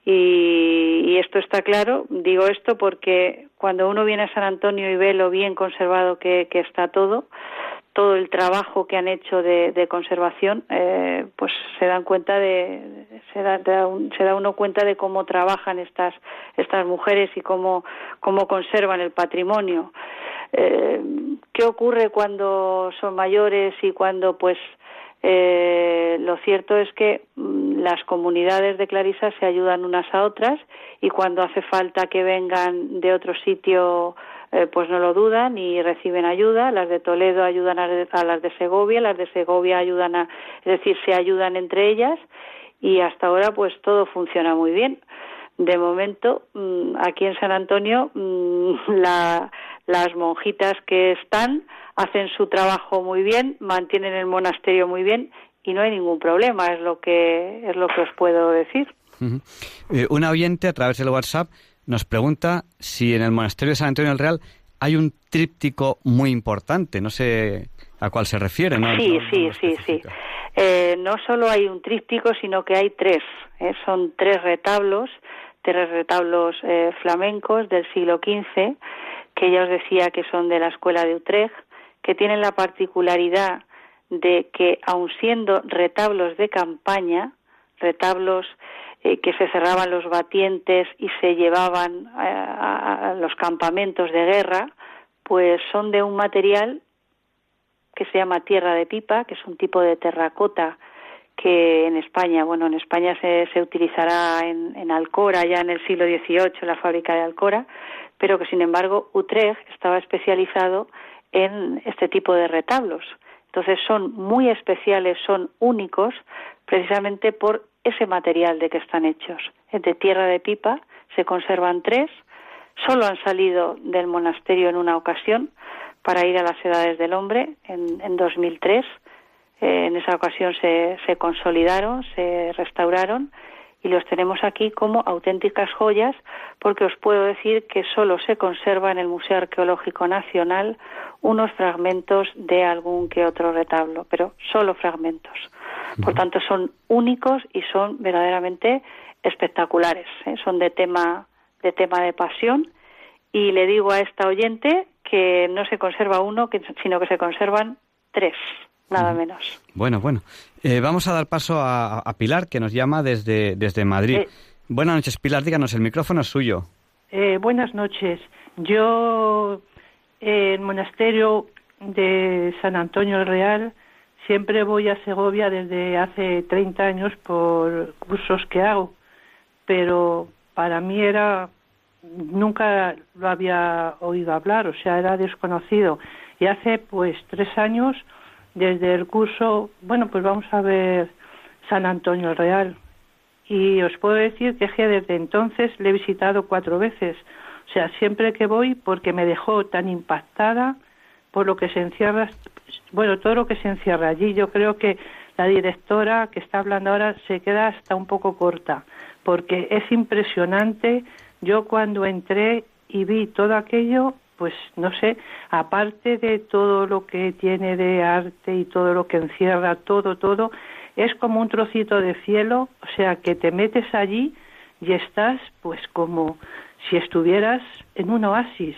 y, esto está claro, digo esto porque cuando uno viene a San Antonio y ve lo bien conservado que, está todo, todo el trabajo que han hecho de, conservación, eh, pues se dan cuenta de, se da, se da uno cuenta de cómo trabajan estas, estas mujeres y cómo, cómo conservan el patrimonio. Eh, ¿Qué ocurre cuando son mayores y cuando pues eh, lo cierto es que mm, las comunidades de clarisas se ayudan unas a otras y cuando hace falta que vengan de otro sitio eh, pues no lo dudan y reciben ayuda. Las de Toledo ayudan a, las de Segovia, las de Segovia ayudan a, es decir, se ayudan entre ellas y hasta ahora pues todo funciona muy bien. de momento, mm, aquí en San Antonio, mm, las monjitas que están hacen su trabajo muy bien, mantienen el monasterio muy bien y no hay ningún problema, es lo que, es lo que os puedo decir. Eh, una oyente a través del WhatsApp nos pregunta si en el monasterio de San Antonio del Real hay un tríptico muy importante, no sé a cuál se refiere, ¿no? Sí, sí, sí, sí. Eh, no solo hay un tríptico, sino que hay tres. ¿eh? Son tres retablos, tres retablos eh, flamencos del siglo XV, que ya os decía que son de la escuela de Utrecht, que tienen la particularidad de que, aun siendo retablos de campaña, retablos que se cerraban los batientes y se llevaban a los campamentos de guerra, pues son de un material que se llama tierra de pipa, que es un tipo de terracota que en España, bueno, en España se, se utilizará en, Alcora ya en el siglo XVIII, la fábrica de Alcora, pero que sin embargo Utrecht estaba especializado en este tipo de retablos. Entonces son muy especiales, son únicos, precisamente por ese material de que están hechos. De tierra de pipa se conservan tres, solo han salido del monasterio en una ocasión, para ir a las edades del hombre en, en 2003. Eh, en esa ocasión se, se consolidaron, se restauraron y los tenemos aquí como auténticas joyas porque os puedo decir que solo se conserva en el Museo Arqueológico Nacional unos fragmentos de algún que otro retablo, pero solo fragmentos. Por tanto, son únicos y son verdaderamente espectaculares. ¿eh? Son de tema de tema de pasión y le digo a esta oyente que no se conserva uno, sino que se conservan tres, nada menos. Bueno, bueno. Eh, vamos a dar paso a, Pilar, que nos llama desde, desde Madrid. Eh, buenas noches, Pilar, díganos, el micrófono es suyo. Eh, buenas noches. Yo, en el monasterio de San Antonio el Real, siempre voy a Segovia desde hace 30 años por cursos que hago, pero para mí era nunca lo había oído hablar, o sea, era desconocido. Y hace pues tres años, desde el curso, bueno, pues vamos a ver San Antonio Real. Y os puedo decir que desde entonces le he visitado cuatro veces. O sea, siempre que voy, porque me dejó tan impactada por lo que se encierra, bueno, todo lo que se encierra allí. Yo creo que la directora que está hablando ahora se queda hasta un poco corta, porque es impresionante yo cuando entré y vi todo aquello, pues no sé, aparte de todo lo que tiene de arte y todo lo que encierra, todo, todo, es como un trocito de cielo, o sea, que te metes allí y estás pues como si estuvieras en un oasis.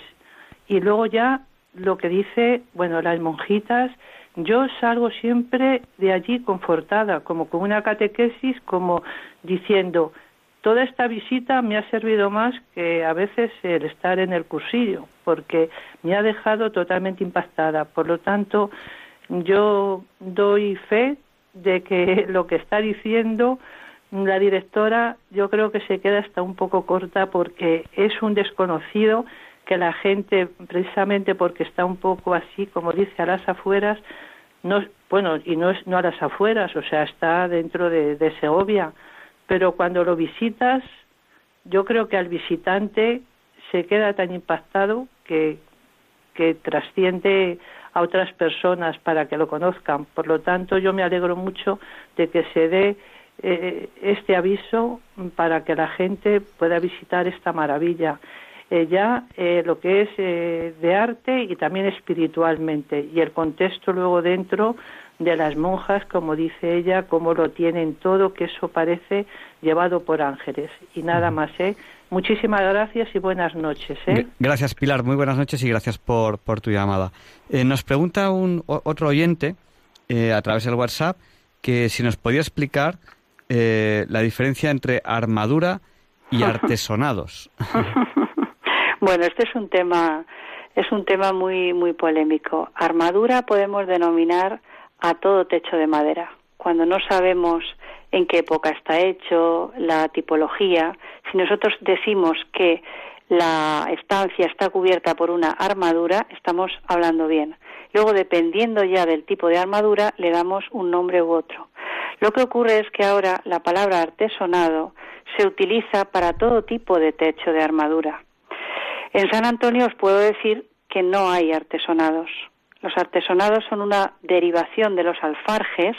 Y luego ya lo que dice, bueno, las monjitas, yo salgo siempre de allí confortada, como con una catequesis, como diciendo, toda esta visita me ha servido más que a veces el estar en el cursillo, porque me ha dejado totalmente impactada. Por lo tanto, yo doy fe de que lo que está diciendo la directora yo creo que se queda hasta un poco corta porque es un desconocido que la gente precisamente porque está un poco así como dice a las afueras no bueno y no es no a las afueras o sea está dentro de, de Segovia pero cuando lo visitas, yo creo que al visitante se queda tan impactado que, trasciende a otras personas para que lo conozcan. Por lo tanto, yo me alegro mucho de que se dé eh, este aviso para que la gente pueda visitar esta maravilla. Eh, ya eh, lo que es de arte y también espiritualmente y el contexto luego dentro de las monjas, como dice ella, como lo tienen todo, que eso parece llevado por ángeles. Y nada más, ¿eh? Muchísimas gracias y buenas noches. ¿eh? Gracias, Pilar. Muy buenas noches y gracias por, por tu llamada. Eh, nos pregunta un, otro oyente eh, a través del WhatsApp que si nos podía explicar eh, la diferencia entre armadura y artesonados. bueno, este es un tema es un tema muy muy polémico. Armadura podemos denominar a todo techo de madera. Cuando no sabemos en qué época está hecho, la tipología, si nosotros decimos que la estancia está cubierta por una armadura, estamos hablando bien. Luego, dependiendo ya del tipo de armadura, le damos un nombre u otro. Lo que ocurre es que ahora la palabra artesonado se utiliza para todo tipo de techo de armadura. En San Antonio os puedo decir que no hay artesonados. Los artesonados son una derivación de los alfarjes,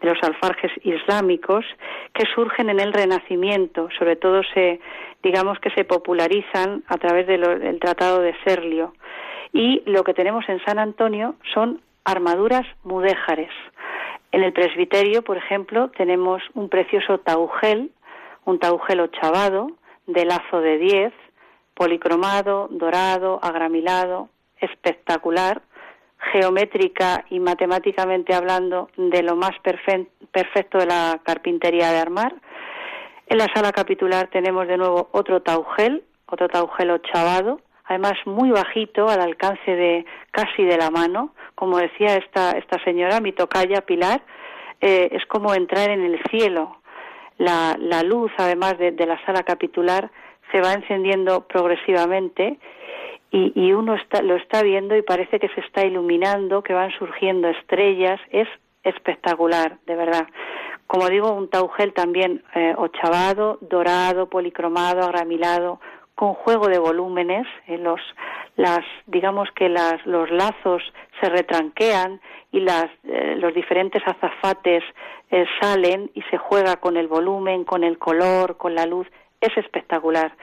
de los alfarjes islámicos, que surgen en el Renacimiento, sobre todo se, digamos que se popularizan a través del Tratado de Serlio. Y lo que tenemos en San Antonio son armaduras mudéjares. En el presbiterio, por ejemplo, tenemos un precioso taugel, un taugel ochavado, de lazo de diez, policromado, dorado, agramilado, espectacular, geométrica y matemáticamente hablando de lo más perfecto de la carpintería de armar. En la sala capitular tenemos de nuevo otro taugel, otro taugel ochavado, además muy bajito, al alcance de casi de la mano. Como decía esta, esta señora, mi tocaya Pilar, eh, es como entrar en el cielo. La, la luz, además de, de la sala capitular, se va encendiendo progresivamente y, y, uno está, lo está viendo y parece que se está iluminando, que van surgiendo estrellas. Es espectacular, de verdad. Como digo, un taugel también eh, ochavado, dorado, policromado, agramilado, con juego de volúmenes. Eh, los, las, digamos que las, los lazos se retranquean y las, eh, los diferentes azafates eh, salen y se juega con el volumen, con el color, con la luz. Es espectacular.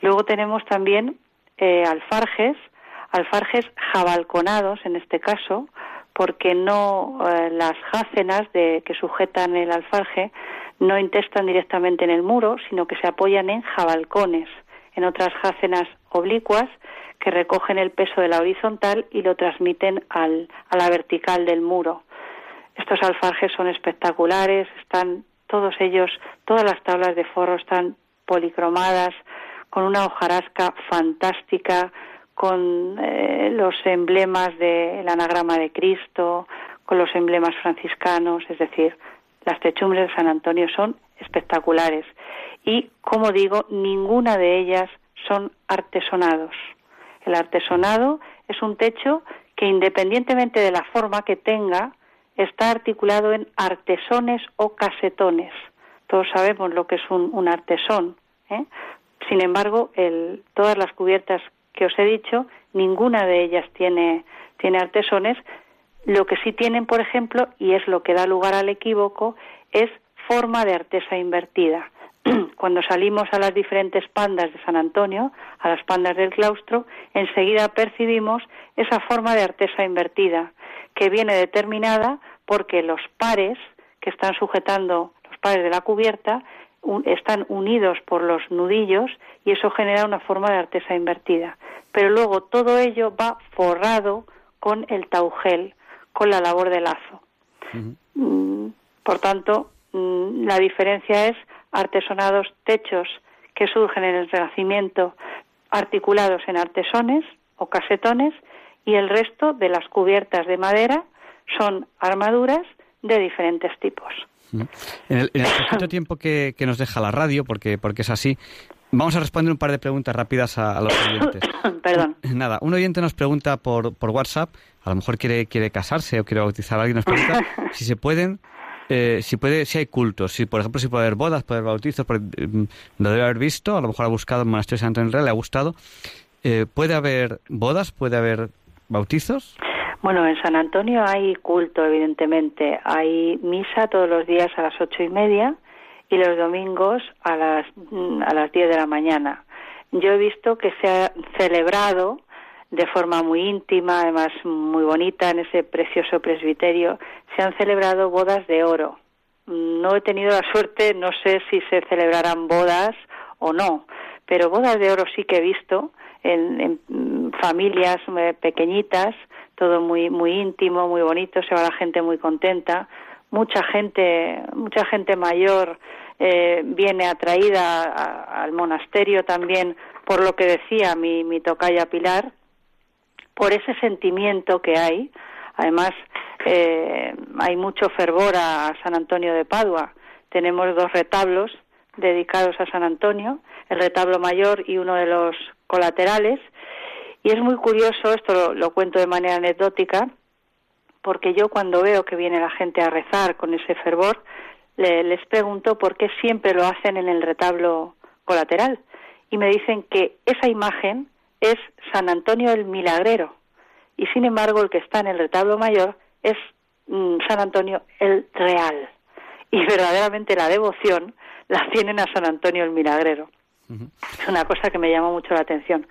Luego tenemos también eh, alfarjes, alfarjes jabalconados en este caso, porque no eh, las jácenas de, que sujetan el alfarje no intestan directamente en el muro, sino que se apoyan en jabalcones, en otras jácenas oblicuas que recogen el peso de la horizontal y lo transmiten al, a la vertical del muro. Estos alfarjes son espectaculares, están todos ellos, todas las tablas de forro están policromadas, con una hojarasca fantástica, con eh, los emblemas del anagrama de Cristo, con los emblemas franciscanos, es decir, las techumbres de San Antonio son espectaculares. Y, como digo, ninguna de ellas son artesonados. El artesonado es un techo que, independientemente de la forma que tenga, está articulado en artesones o casetones. Todos sabemos lo que es un, artesón. ¿eh? Sin embargo, el, todas las cubiertas que os he dicho, ninguna de ellas tiene, tiene artesones. Lo que sí tienen, por ejemplo, y es lo que da lugar al equívoco, es forma de artesa invertida. Cuando salimos a las diferentes pandas de San Antonio, a las pandas del claustro, enseguida percibimos esa forma de artesa invertida, que viene determinada porque los pares que están sujetando los pares de la cubierta están unidos por los nudillos y eso genera una forma de artesa invertida. Pero luego todo ello va forrado con el taugel, con la labor de lazo. Mm, por tanto, mm, la diferencia es artesonados techos que surgen en el Renacimiento articulados en artesones o casetones y el resto de las cubiertas de madera son armaduras de diferentes tipos. En el, en tiempo que, nos deja la radio, porque, porque es así, vamos a responder un par de preguntas rápidas a, los oyentes. Perdón. Nada, un oyente nos pregunta por, por WhatsApp, a lo mejor quiere, quiere casarse o quiere bautizar a alguien, nos pregunta si se pueden eh, si puede, si hay cultos, si por ejemplo si puede haber bodas, puede haber bautizos, mm, lo debe haber visto, a lo mejor ha buscado en Monasterio de Santo Enrique, le ha gustado. Eh, ¿Puede haber bodas? ¿Puede haber bautizos? Bueno, en San Antonio hay culto, evidentemente. Hay misa todos los días a las ocho y media y los domingos a las, mm, a las diez de la mañana. Yo he visto que se ha celebrado de forma muy íntima, además muy bonita, en ese precioso presbiterio, se han celebrado bodas de oro. No he tenido la suerte, no sé si se celebrarán bodas o no, pero bodas de oro sí que he visto en, en mm, familias eh, pequeñitas todo muy muy íntimo, muy bonito, se va la gente muy contenta, mucha gente, mucha gente mayor eh, viene atraída al monasterio también por lo que decía mi, mi tocaya Pilar, por ese sentimiento que hay. Además, eh, hay mucho fervor a San Antonio de Padua. Tenemos dos retablos dedicados a San Antonio, el retablo mayor y uno de los colaterales, y es muy curioso, esto lo, cuento de manera anecdótica, porque yo cuando veo que viene la gente a rezar con ese fervor, les pregunto por qué siempre lo hacen en el retablo colateral y me dicen que esa imagen es San Antonio el Milagrero y sin embargo el que está en el retablo mayor es mm, San Antonio el Real y verdaderamente la devoción la tienen a San Antonio el Milagrero. Es una cosa que me llama mucho la atención.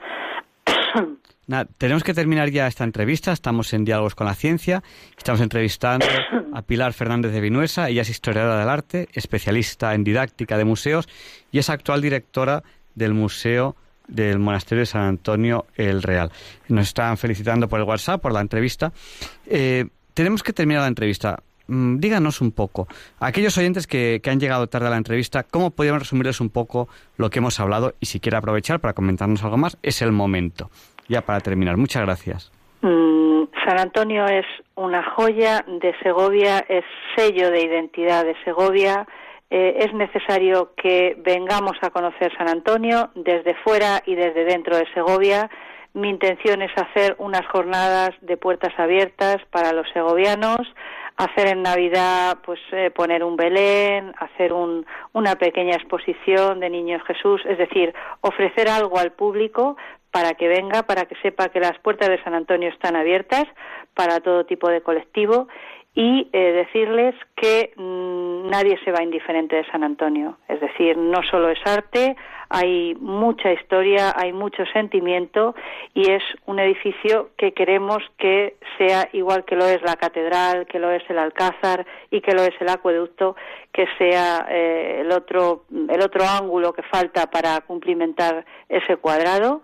tenemos que terminar ya esta entrevista. Estamos en Diálogos con la Ciencia. Estamos entrevistando a Pilar Fernández de Vinuesa. Ella es historiadora del arte, especialista en didáctica de museos y es actual directora del Museo del Monasterio de San Antonio el Real. Nos están felicitando por el WhatsApp, por la entrevista. Eh, tenemos que terminar la entrevista. Mm, díganos un poco, aquellos oyentes que, han llegado tarde a la entrevista, ¿cómo podríamos resumirles un poco lo que hemos hablado? Y si quiere aprovechar para comentarnos algo más, es el momento. Ya para terminar, muchas gracias. Mm, San Antonio es una joya de Segovia, es sello de identidad de Segovia. Eh, es necesario que vengamos a conocer San Antonio desde fuera y desde dentro de Segovia. Mi intención es hacer unas jornadas de puertas abiertas para los segovianos, hacer en Navidad, pues eh, poner un Belén, hacer un, una pequeña exposición de Niños Jesús, es decir, ofrecer algo al público para que venga, para que sepa que las puertas de San Antonio están abiertas para todo tipo de colectivo y eh, decirles que mm, nadie se va indiferente de San Antonio. Es decir, no solo es arte, hay mucha historia, hay mucho sentimiento y es un edificio que queremos que sea igual que lo es la catedral, que lo es el alcázar y que lo es el acueducto, que sea eh, el otro el otro ángulo que falta para cumplimentar ese cuadrado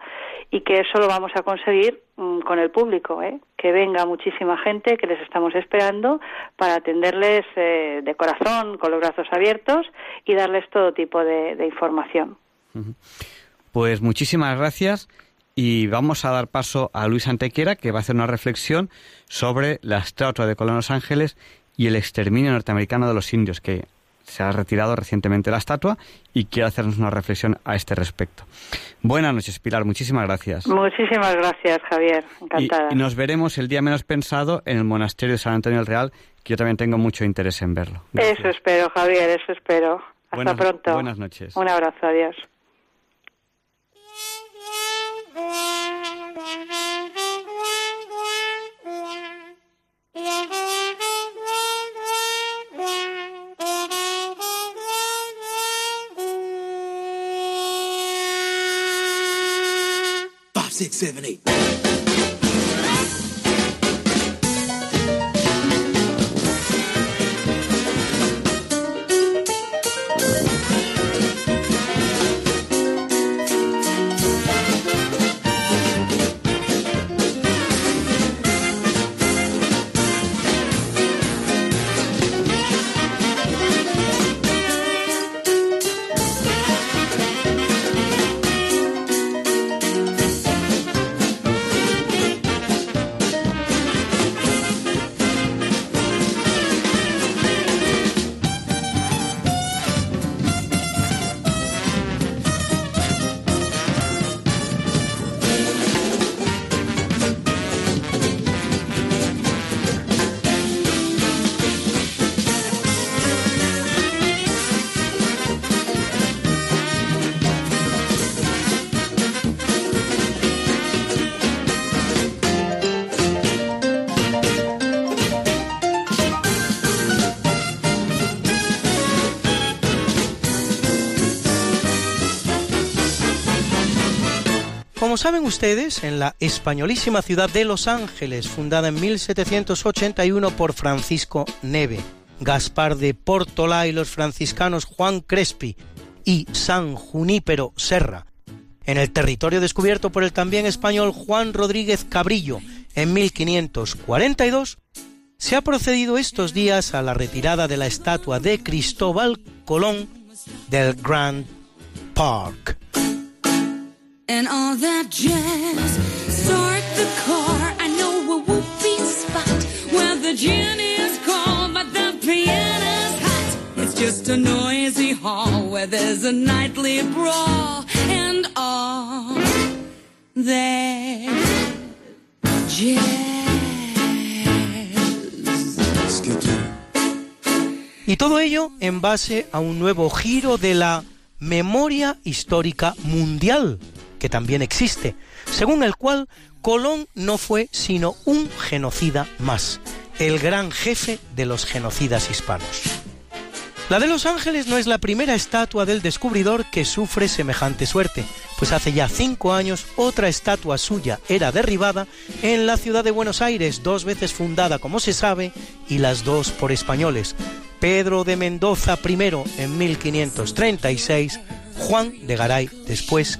y que eso lo vamos a conseguir mm, con el público, ¿eh? que venga muchísima gente, que les estamos esperando para atenderles eh, de corazón, con los brazos abiertos y darles todo tipo de, información. Pues muchísimas gracias y vamos a dar paso a Luis Antequera, que va a hacer una reflexión sobre la estatua de Colón Los Ángeles y el exterminio norteamericano de los indios, que se ha retirado recientemente la estatua y quiere hacernos una reflexión a este respecto. Buenas noches, Pilar. Muchísimas gracias. Muchísimas gracias, Javier. Encantada. Y, nos veremos el día menos pensado en el monasterio de San Antonio del Real, que yo también tengo mucho interés en verlo. Eso espero, Javier, eso espero. Hasta pronto. Buenas noches. Un abrazo, adiós. Five, six, seven, eight. Como saben ustedes, en la españolísima ciudad de Los Ángeles, fundada en 1781 por Francisco Neve, Gaspar de Portola y los franciscanos Juan Crespi y San Junípero Serra, en el territorio descubierto por el también español Juan Rodríguez Cabrillo en 1542, se ha procedido estos días a la retirada de la estatua de Cristóbal Colón del Grand Park. And all that jazz. Start the car, I know a whoopee spot where the gin is cold, but the piano's hot. It's just a noisy hall where there's a nightly brawl and all that jazz. Y todo ello en base a un nuevo giro de la memoria histórica mundial, que también existe, según el cual Colón no fue sino un genocida más, el gran jefe de los genocidas hispanos. La de Los Ángeles no es la primera estatua del descubridor que sufre semejante suerte, pues hace ya cinco años otra estatua suya era derribada en la ciudad de Buenos Aires, dos veces fundada como se sabe, y las dos por españoles. Pedro de Mendoza primero en 1536, Juan de Garay después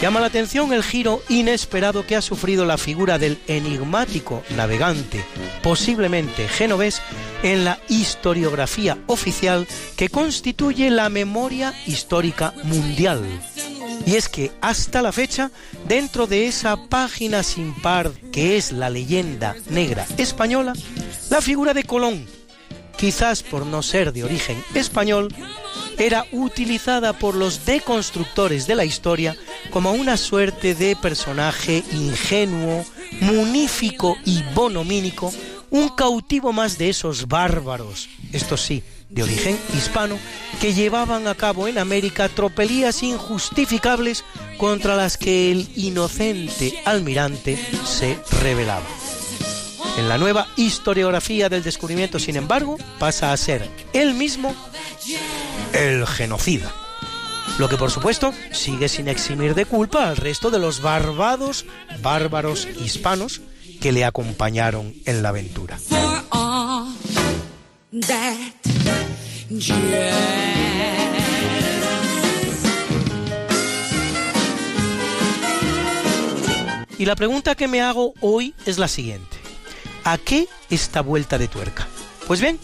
Llama la atención el giro inesperado que ha sufrido la figura del enigmático navegante, posiblemente genovés, en la historiografía oficial que constituye la memoria histórica mundial. Y es que hasta la fecha, dentro de esa página sin par que es la leyenda negra española, la figura de Colón, quizás por no ser de origen español, era utilizada por los deconstructores de la historia como una suerte de personaje ingenuo, munífico y bonomínico, un cautivo más de esos bárbaros, esto sí, de origen hispano, que llevaban a cabo en América tropelías injustificables contra las que el inocente almirante se rebelaba. En la nueva historiografía del descubrimiento, sin embargo, pasa a ser él mismo el genocida. Lo que por supuesto sigue sin eximir de culpa al resto de los barbados, bárbaros hispanos que le acompañaron en la aventura. Y la pregunta que me hago hoy es la siguiente. ¿A qué esta vuelta de tuerca? Pues bien,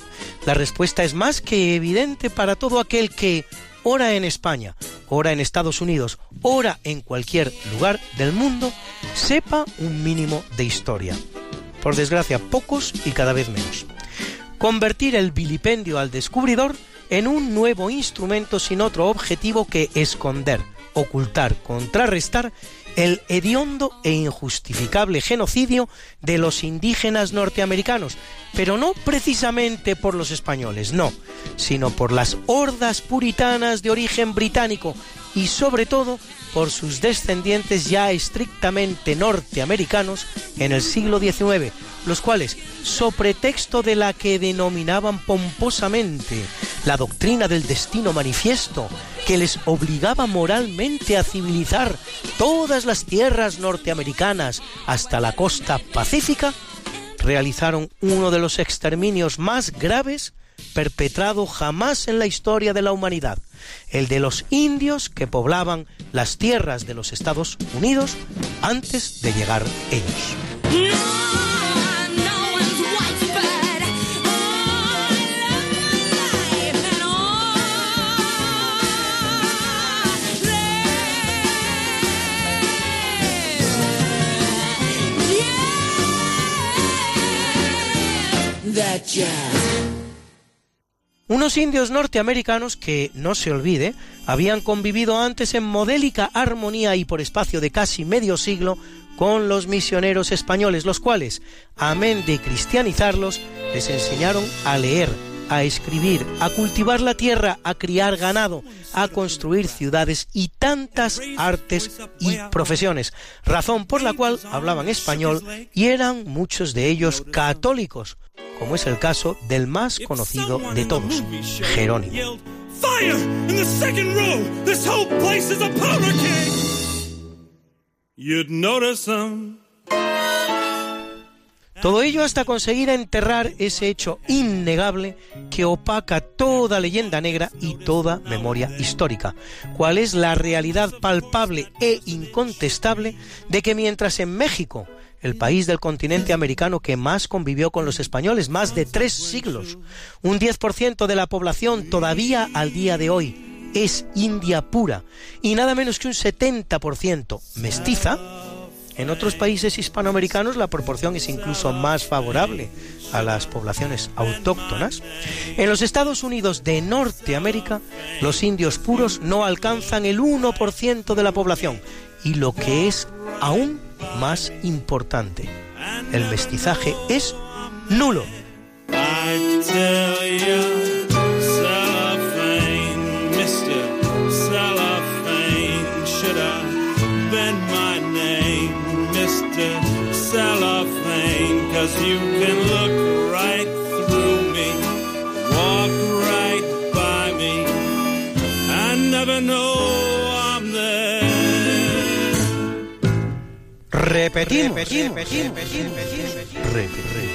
la respuesta es más que evidente para todo aquel que, ora en España, ora en Estados Unidos, ora en cualquier lugar del mundo, sepa un mínimo de historia. Por desgracia, pocos y cada vez menos. Convertir el vilipendio al descubridor en un nuevo instrumento sin otro objetivo que esconder, ocultar, contrarrestar el hediondo e injustificable genocidio de los indígenas norteamericanos, pero no precisamente por los españoles, no, sino por las hordas puritanas de origen británico y sobre todo por sus descendientes ya estrictamente norteamericanos en el siglo XIX, los cuales, so pretexto de la que denominaban pomposamente la doctrina del destino manifiesto, que les obligaba moralmente a civilizar todas las tierras norteamericanas hasta la costa pacífica, realizaron uno de los exterminios más graves perpetrado jamás en la historia de la humanidad, el de los indios que poblaban las tierras de los Estados Unidos antes de llegar ellos. Unos indios norteamericanos que, no se olvide, habían convivido antes en modélica armonía y por espacio de casi medio siglo con los misioneros españoles, los cuales, amén de cristianizarlos, les enseñaron a leer, a escribir, a cultivar la tierra, a criar ganado, a construir ciudades y tantas artes y profesiones, razón por la cual hablaban español y eran muchos de ellos católicos, como es el caso del más conocido de todos, Jerónimo. Todo ello hasta conseguir enterrar ese hecho innegable que opaca toda leyenda negra y toda memoria histórica, cuál es la realidad palpable e incontestable de que mientras en México el país del continente americano que más convivió con los españoles, más de tres siglos. Un 10% de la población todavía al día de hoy es india pura y nada menos que un 70% mestiza. En otros países hispanoamericanos la proporción es incluso más favorable a las poblaciones autóctonas. En los Estados Unidos de Norteamérica, los indios puros no alcanzan el 1% de la población y lo que es aún más importante, el mestizaje es nulo. Cause you can look right through me, walk right by me, and never know I'm there. Repetimos, Repetimos, repetimos, repetimos, repetimos.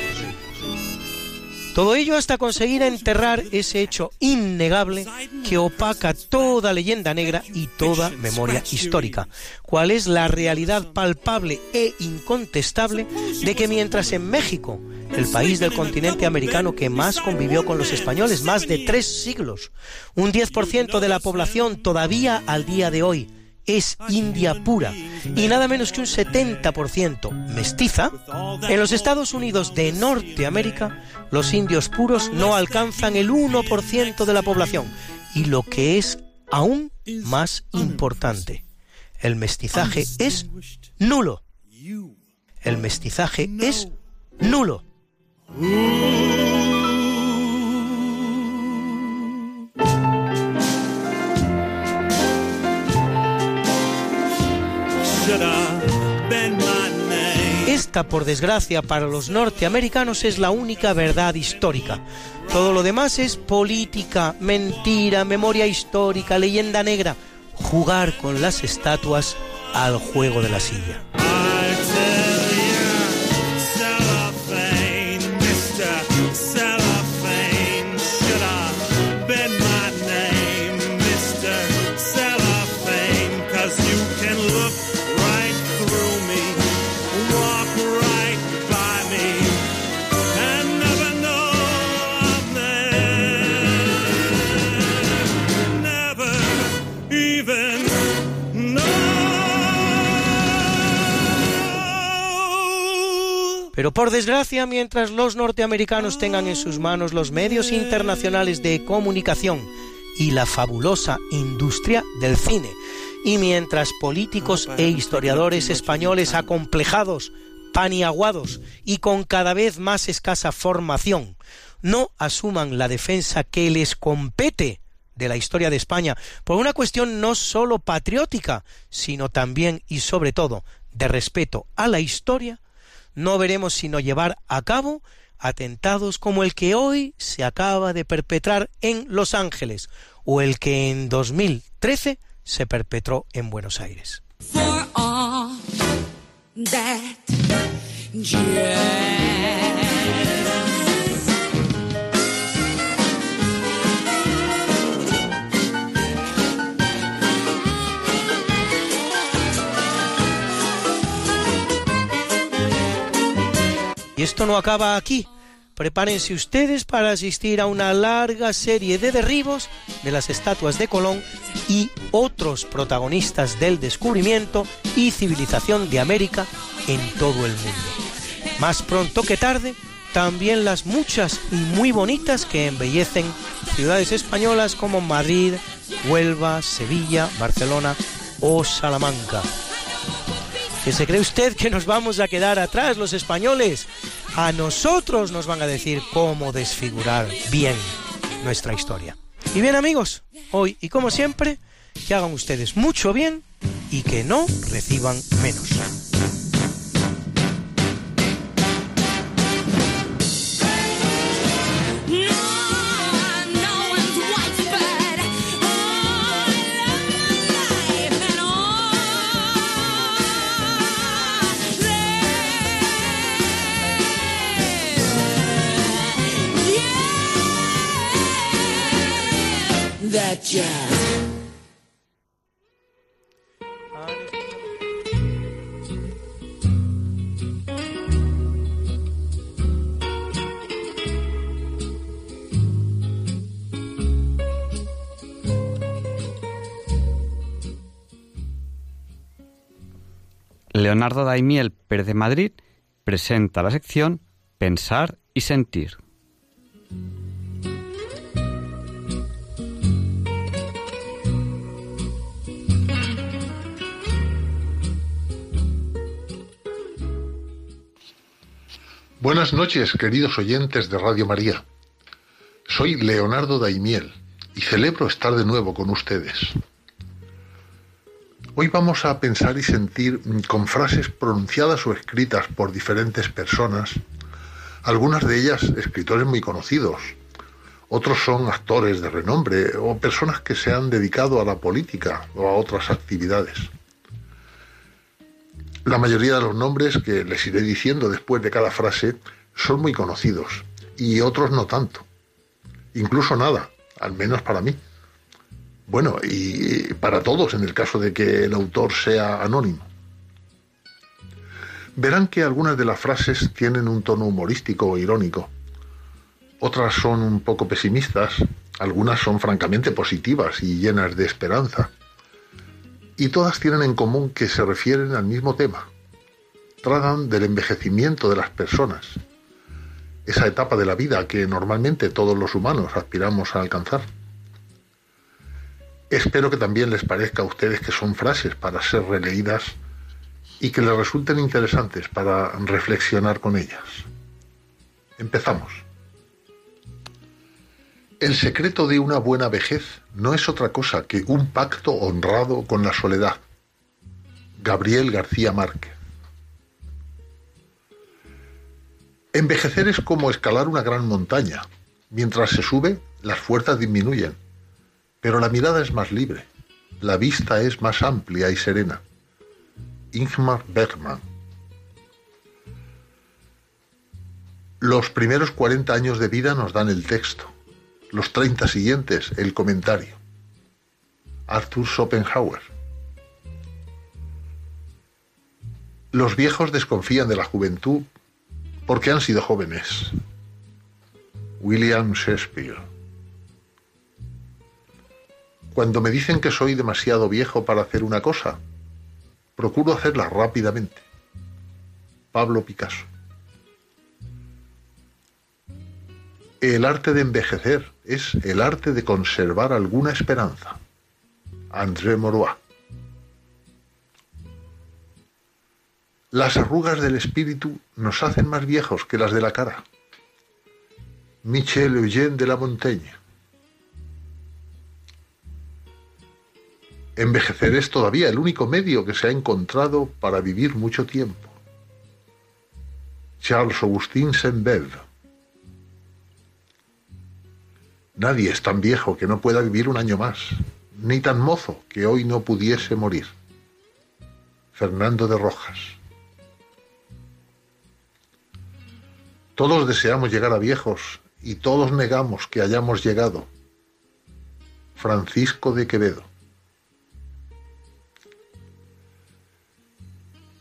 Todo ello hasta conseguir enterrar ese hecho innegable que opaca toda leyenda negra y toda memoria histórica. ¿Cuál es la realidad palpable e incontestable de que mientras en México, el país del continente americano que más convivió con los españoles, más de tres siglos, un 10% de la población todavía al día de hoy, es india pura y nada menos que un 70% mestiza, en los Estados Unidos de Norteamérica los indios puros no alcanzan el 1% de la población y lo que es aún más importante, el mestizaje es nulo. El mestizaje es nulo. Por desgracia, para los norteamericanos es la única verdad histórica. Todo lo demás es política, mentira, memoria histórica, leyenda negra, jugar con las estatuas al juego de la silla. Pero por desgracia, mientras los norteamericanos tengan en sus manos los medios internacionales de comunicación y la fabulosa industria del cine, y mientras políticos e historiadores españoles acomplejados, paniaguados y con cada vez más escasa formación no asuman la defensa que les compete de la historia de España por una cuestión no sólo patriótica, sino también y sobre todo de respeto a la historia, no veremos sino llevar a cabo atentados como el que hoy se acaba de perpetrar en Los Ángeles o el que en 2013 se perpetró en Buenos Aires. Y esto no acaba aquí. Prepárense ustedes para asistir a una larga serie de derribos de las estatuas de Colón y otros protagonistas del descubrimiento y civilización de América en todo el mundo. Más pronto que tarde, también las muchas y muy bonitas que embellecen ciudades españolas como Madrid, Huelva, Sevilla, Barcelona o Salamanca. ¿Que se cree usted que nos vamos a quedar atrás los españoles? A nosotros nos van a decir cómo desfigurar bien nuestra historia. Y bien amigos, hoy y como siempre, que hagan ustedes mucho bien y que no reciban menos. Leonardo Daimiel Pérez de Madrid presenta la sección Pensar y Sentir. Buenas noches, queridos oyentes de Radio María. Soy Leonardo Daimiel y celebro estar de nuevo con ustedes. Hoy vamos a pensar y sentir con frases pronunciadas o escritas por diferentes personas, algunas de ellas escritores muy conocidos, otros son actores de renombre o personas que se han dedicado a la política o a otras actividades. La mayoría de los nombres que les iré diciendo después de cada frase son muy conocidos y otros no tanto. Incluso nada, al menos para mí. Bueno, y para todos en el caso de que el autor sea anónimo. Verán que algunas de las frases tienen un tono humorístico o irónico. Otras son un poco pesimistas, algunas son francamente positivas y llenas de esperanza y todas tienen en común que se refieren al mismo tema. Tratan del envejecimiento de las personas, esa etapa de la vida que normalmente todos los humanos aspiramos a alcanzar. Espero que también les parezca a ustedes que son frases para ser releídas y que les resulten interesantes para reflexionar con ellas. Empezamos. El secreto de una buena vejez no es otra cosa que un pacto honrado con la soledad. Gabriel García Márquez. Envejecer es como escalar una gran montaña. Mientras se sube, las fuerzas disminuyen, pero la mirada es más libre, la vista es más amplia y serena. Ingmar Bergman. Los primeros 40 años de vida nos dan el texto los 30 siguientes, el comentario. Arthur Schopenhauer. Los viejos desconfían de la juventud porque han sido jóvenes. William Shakespeare. Cuando me dicen que soy demasiado viejo para hacer una cosa, procuro hacerla rápidamente. Pablo Picasso. El arte de envejecer es el arte de conservar alguna esperanza. André Morois. Las arrugas del espíritu nos hacen más viejos que las de la cara. Michel Eugène de la Montaigne. Envejecer es todavía el único medio que se ha encontrado para vivir mucho tiempo. Charles Augustin Saint-Beuve. Nadie es tan viejo que no pueda vivir un año más, ni tan mozo que hoy no pudiese morir. Fernando de Rojas. Todos deseamos llegar a viejos y todos negamos que hayamos llegado. Francisco de Quevedo.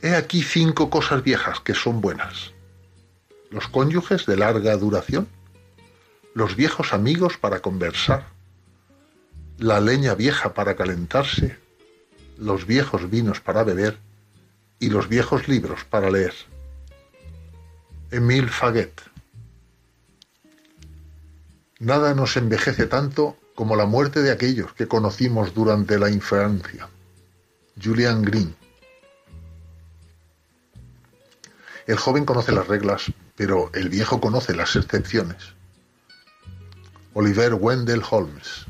He aquí cinco cosas viejas que son buenas. Los cónyuges de larga duración, los viejos amigos para conversar, la leña vieja para calentarse, los viejos vinos para beber y los viejos libros para leer. Emile Faguet. Nada nos envejece tanto como la muerte de aquellos que conocimos durante la infancia. Julian Green. El joven conoce las reglas, pero el viejo conoce las excepciones. Oliver Wendell Holmes.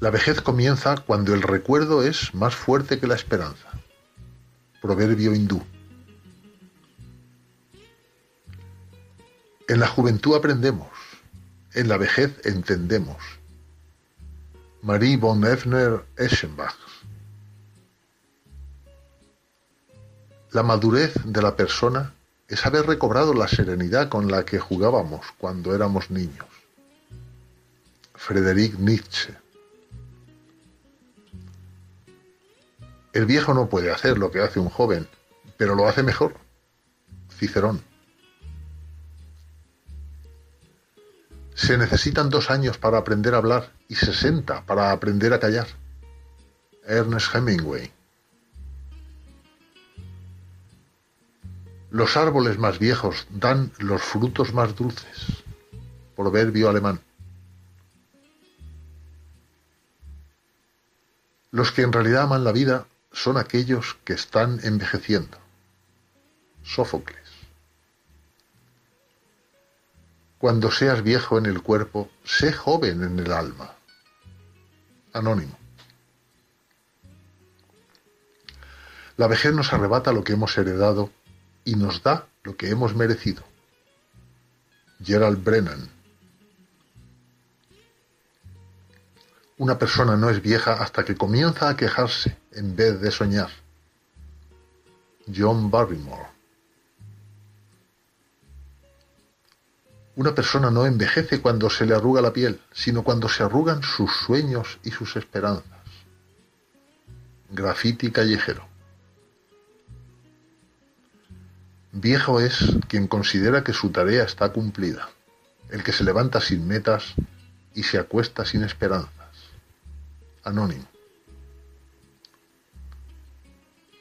La vejez comienza cuando el recuerdo es más fuerte que la esperanza. Proverbio hindú. En la juventud aprendemos, en la vejez entendemos. Marie von Effner Eschenbach. La madurez de la persona es haber recobrado la serenidad con la que jugábamos cuando éramos niños. Friedrich Nietzsche. El viejo no puede hacer lo que hace un joven, pero lo hace mejor. Cicerón. Se necesitan dos años para aprender a hablar y sesenta para aprender a callar. Ernest Hemingway. Los árboles más viejos dan los frutos más dulces. Proverbio alemán. Los que en realidad aman la vida son aquellos que están envejeciendo. Sófocles. Cuando seas viejo en el cuerpo, sé joven en el alma. Anónimo. La vejez nos arrebata lo que hemos heredado y nos da lo que hemos merecido. Gerald Brennan. Una persona no es vieja hasta que comienza a quejarse en vez de soñar. John Barrymore. Una persona no envejece cuando se le arruga la piel, sino cuando se arrugan sus sueños y sus esperanzas. Graffiti callejero. Viejo es quien considera que su tarea está cumplida, el que se levanta sin metas y se acuesta sin esperanzas. Anónimo.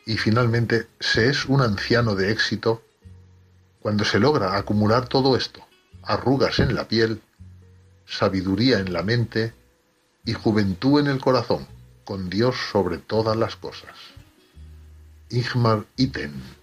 Y finalmente, se es un anciano de éxito cuando se logra acumular todo esto, arrugas en la piel, sabiduría en la mente y juventud en el corazón, con Dios sobre todas las cosas. Igmar Iten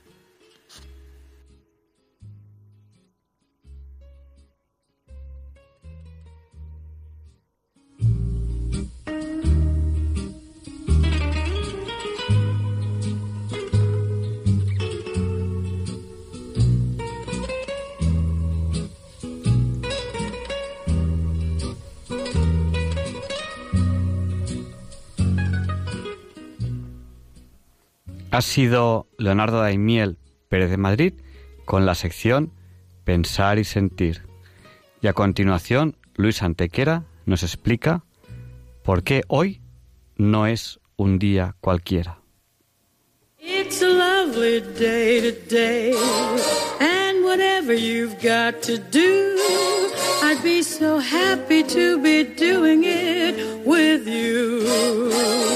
Ha sido Leonardo Daimiel Pérez de Madrid con la sección Pensar y Sentir. Y a continuación, Luis Antequera nos explica por qué hoy no es un día cualquiera. It's a lovely day today, and whatever you've got to do, I'd be so happy to be doing it with you.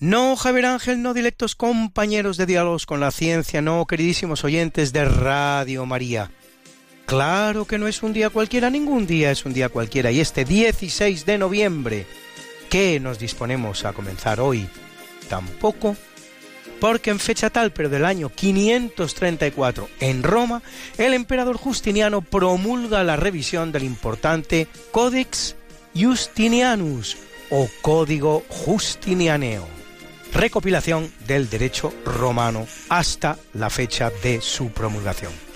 No, Javier Ángel, no directos compañeros de diálogos con la ciencia, no, queridísimos oyentes de Radio María. Claro que no es un día cualquiera, ningún día es un día cualquiera. Y este 16 de noviembre, que nos disponemos a comenzar hoy, tampoco, porque en fecha tal, pero del año 534, en Roma, el emperador Justiniano promulga la revisión del importante Codex Justinianus o Código Justinianeo recopilación del derecho romano hasta la fecha de su promulgación.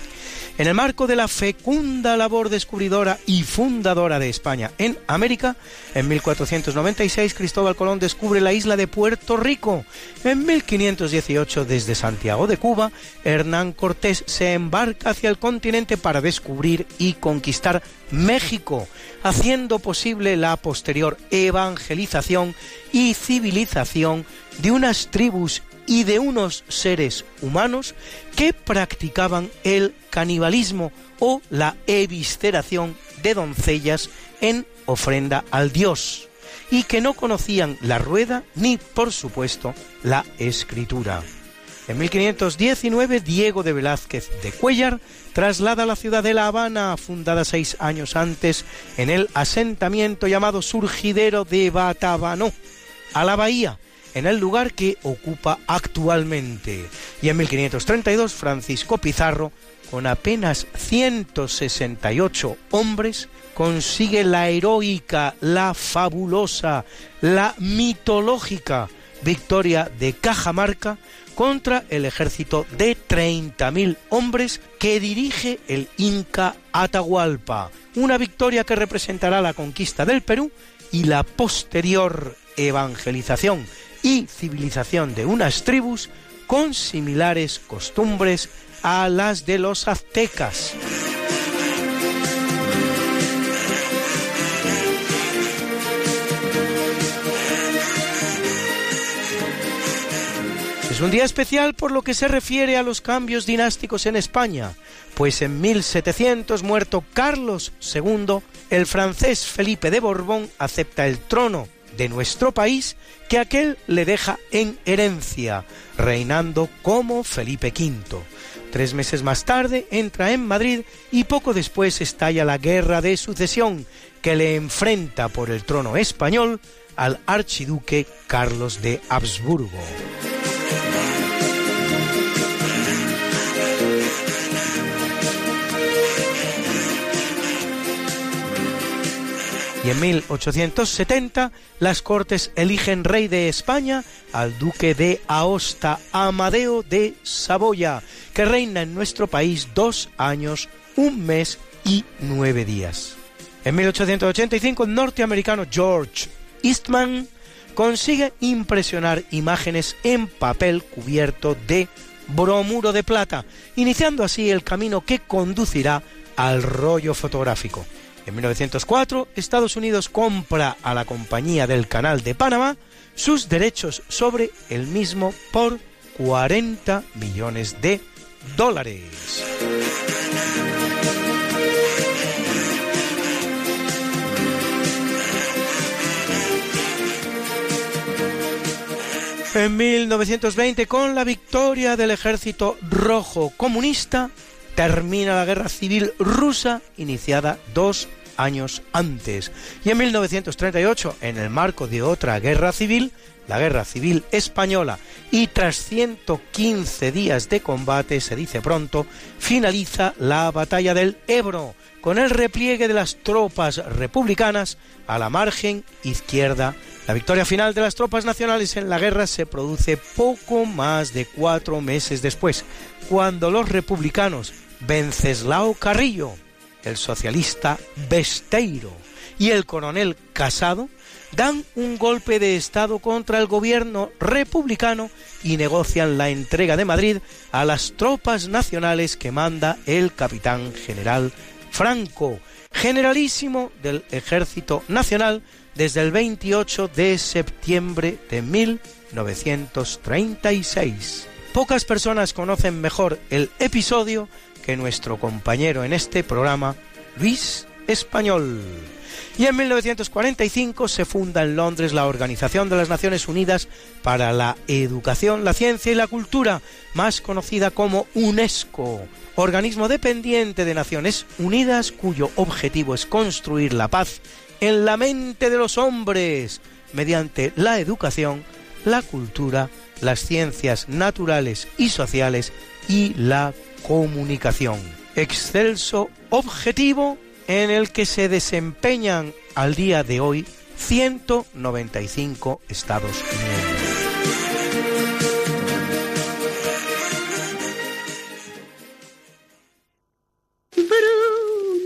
En el marco de la fecunda labor descubridora y fundadora de España en América, en 1496 Cristóbal Colón descubre la isla de Puerto Rico. En 1518 desde Santiago de Cuba, Hernán Cortés se embarca hacia el continente para descubrir y conquistar México, haciendo posible la posterior evangelización y civilización de unas tribus y de unos seres humanos que practicaban el canibalismo o la evisceración de doncellas en ofrenda al dios y que no conocían la rueda ni, por supuesto, la escritura. En 1519, Diego de Velázquez de Cuellar traslada la ciudad de La Habana, fundada seis años antes, en el asentamiento llamado Surgidero de Batabanó, a la bahía, en el lugar que ocupa actualmente. Y en 1532 Francisco Pizarro, con apenas 168 hombres, consigue la heroica, la fabulosa, la mitológica victoria de Cajamarca contra el ejército de 30.000 hombres que dirige el Inca Atahualpa. Una victoria que representará la conquista del Perú y la posterior evangelización y civilización de unas tribus con similares costumbres a las de los aztecas. Es un día especial por lo que se refiere a los cambios dinásticos en España, pues en 1700, muerto Carlos II, el francés Felipe de Borbón acepta el trono de nuestro país que aquel le deja en herencia, reinando como Felipe V. Tres meses más tarde entra en Madrid y poco después estalla la guerra de sucesión que le enfrenta por el trono español al archiduque Carlos de Habsburgo. Y en 1870 las Cortes eligen rey de España al duque de Aosta, Amadeo de Saboya, que reina en nuestro país dos años, un mes y nueve días. En 1885 el norteamericano George Eastman consigue impresionar imágenes en papel cubierto de bromuro de plata, iniciando así el camino que conducirá al rollo fotográfico. En 1904, Estados Unidos compra a la Compañía del Canal de Panamá sus derechos sobre el mismo por 40 millones de dólares. En 1920, con la victoria del ejército rojo comunista, termina la guerra civil rusa iniciada dos años antes. Y en 1938, en el marco de otra guerra civil, la guerra civil española, y tras 115 días de combate, se dice pronto, finaliza la batalla del Ebro, con el repliegue de las tropas republicanas a la margen izquierda. La victoria final de las tropas nacionales en la guerra se produce poco más de cuatro meses después, cuando los republicanos Venceslao Carrillo, el socialista Besteiro y el coronel Casado dan un golpe de Estado contra el gobierno republicano y negocian la entrega de Madrid a las tropas nacionales que manda el capitán general Franco, generalísimo del Ejército Nacional desde el 28 de septiembre de 1936. Pocas personas conocen mejor el episodio que nuestro compañero en este programa, Luis Español. Y en 1945 se funda en Londres la Organización de las Naciones Unidas para la Educación, la Ciencia y la Cultura, más conocida como UNESCO, organismo dependiente de Naciones Unidas cuyo objetivo es construir la paz en la mente de los hombres mediante la educación, la cultura, las ciencias naturales y sociales y la comunicación. Excelso objetivo en el que se desempeñan al día de hoy 195 Estados miembros.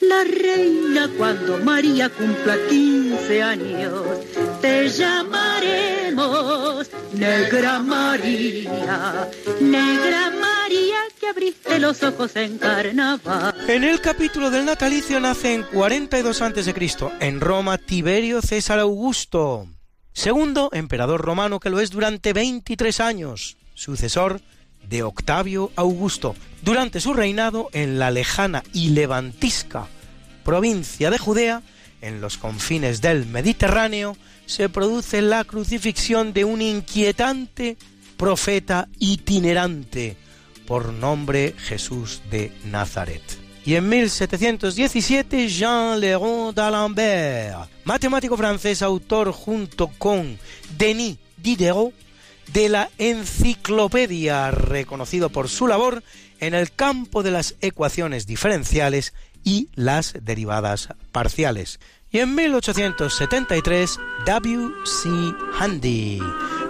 la reina cuando María cumpla 15 años. Te llamaremos Negra María, Negra María que abriste los ojos en carnaval. En el capítulo del natalicio nace en 42 a.C. en Roma Tiberio César Augusto, segundo emperador romano que lo es durante 23 años, sucesor Octavio Augusto, durante su reinado en la lejana y levantisca provincia de Judea, en los confines del Mediterráneo, se produce la crucifixión de un inquietante profeta itinerante por nombre Jesús de Nazaret. Y en 1717, Jean Léron d'Alembert, matemático francés, autor junto con Denis Diderot de la enciclopedia, reconocido por su labor en el campo de las ecuaciones diferenciales y las derivadas parciales. Y en 1873, W.C. Handy,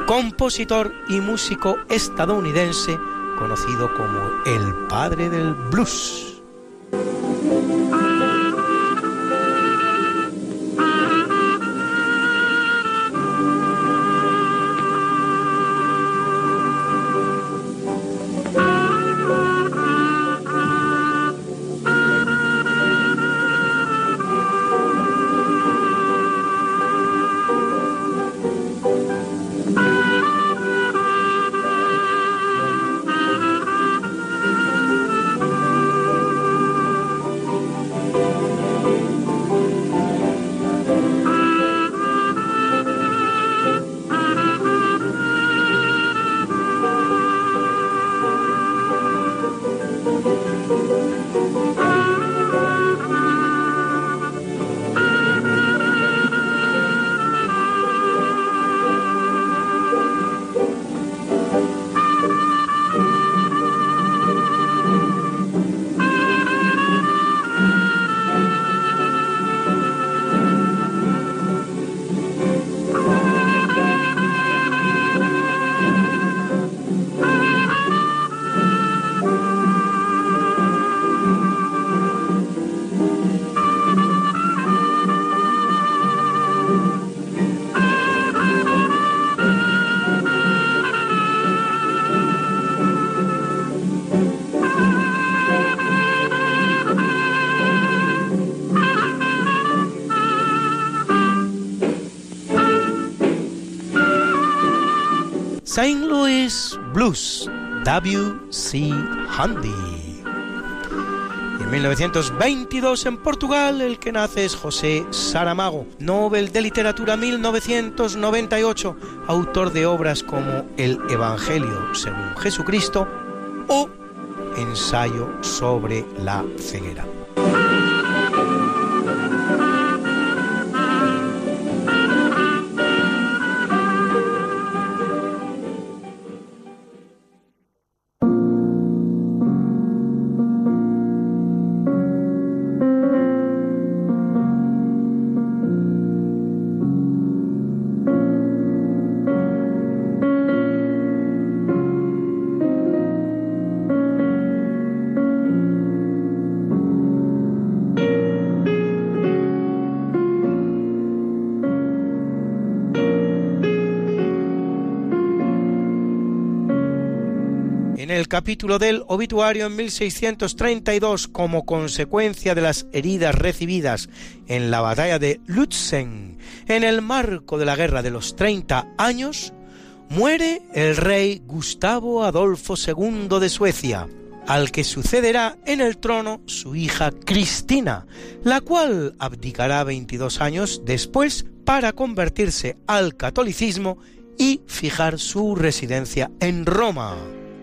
compositor y músico estadounidense conocido como el padre del blues. W.C. Handy. en 1922 en Portugal el que nace es José Saramago, Nobel de Literatura 1998, autor de obras como El Evangelio según Jesucristo o Ensayo sobre la ceguera. Capítulo del obituario en 1632 como consecuencia de las heridas recibidas en la batalla de Lutzen en el marco de la Guerra de los 30 años, muere el rey Gustavo Adolfo II de Suecia, al que sucederá en el trono su hija Cristina, la cual abdicará 22 años después para convertirse al catolicismo y fijar su residencia en Roma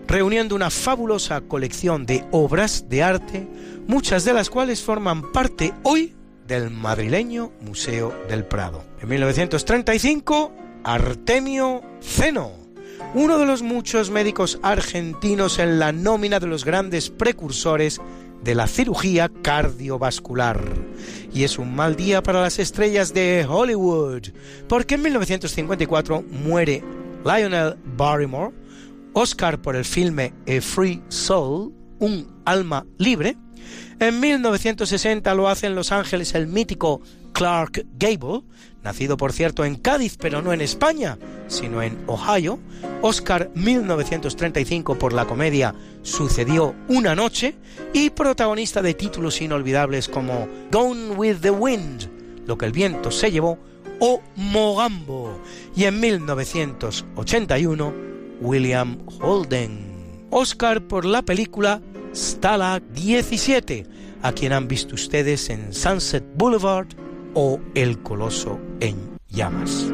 reuniendo una fabulosa colección de obras de arte, muchas de las cuales forman parte hoy del madrileño Museo del Prado. En 1935, Artemio Zeno, uno de los muchos médicos argentinos en la nómina de los grandes precursores de la cirugía cardiovascular. Y es un mal día para las estrellas de Hollywood, porque en 1954 muere Lionel Barrymore, Oscar por el filme A Free Soul, un alma libre. En 1960 lo hace en Los Ángeles el mítico Clark Gable, nacido por cierto en Cádiz pero no en España, sino en Ohio. Oscar 1935 por la comedia Sucedió una noche y protagonista de títulos inolvidables como Gone with the Wind, lo que el viento se llevó, o Mogambo. Y en 1981 William Holden. Oscar por la película Stalag 17, a quien han visto ustedes en Sunset Boulevard o El Coloso en Llamas.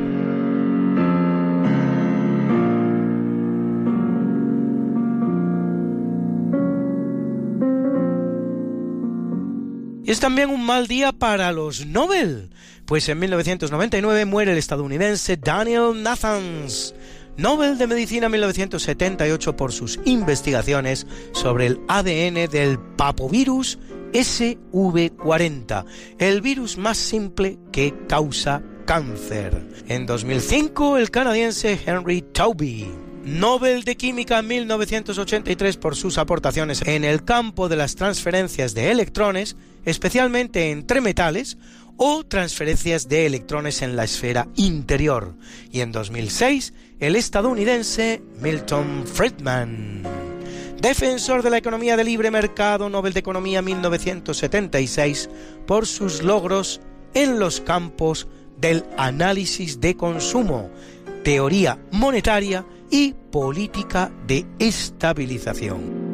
es también un mal día para los Nobel, pues en 1999 muere el estadounidense Daniel Nathans, Nobel de Medicina 1978 por sus investigaciones sobre el ADN del papovirus SV40, el virus más simple que causa cáncer. En 2005, el canadiense Henry Tauby, Nobel de Química en 1983 por sus aportaciones en el campo de las transferencias de electrones, especialmente entre metales, o transferencias de electrones en la esfera interior. Y en 2006, el estadounidense Milton Friedman. Defensor de la economía de libre mercado, Nobel de Economía 1976, por sus logros en los campos del análisis de consumo, teoría monetaria y política de estabilización.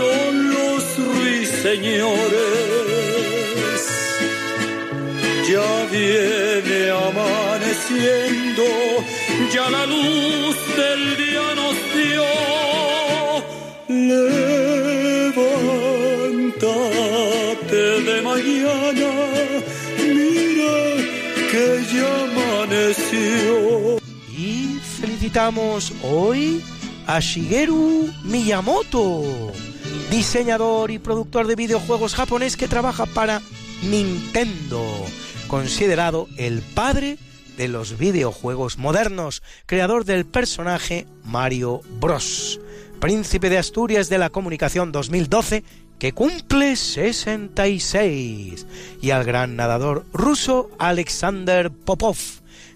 cantaron los ruiseñores ya viene amaneciendo, ya la luz del día nos dio. Levántate de mañana, mira que ya amaneció. Y felicitamos hoy a Shigeru Miyamoto, diseñador y productor de videojuegos japonés que trabaja para Nintendo considerado el padre de los videojuegos modernos, creador del personaje Mario Bros, príncipe de Asturias de la comunicación 2012, que cumple 66, y al gran nadador ruso Alexander Popov,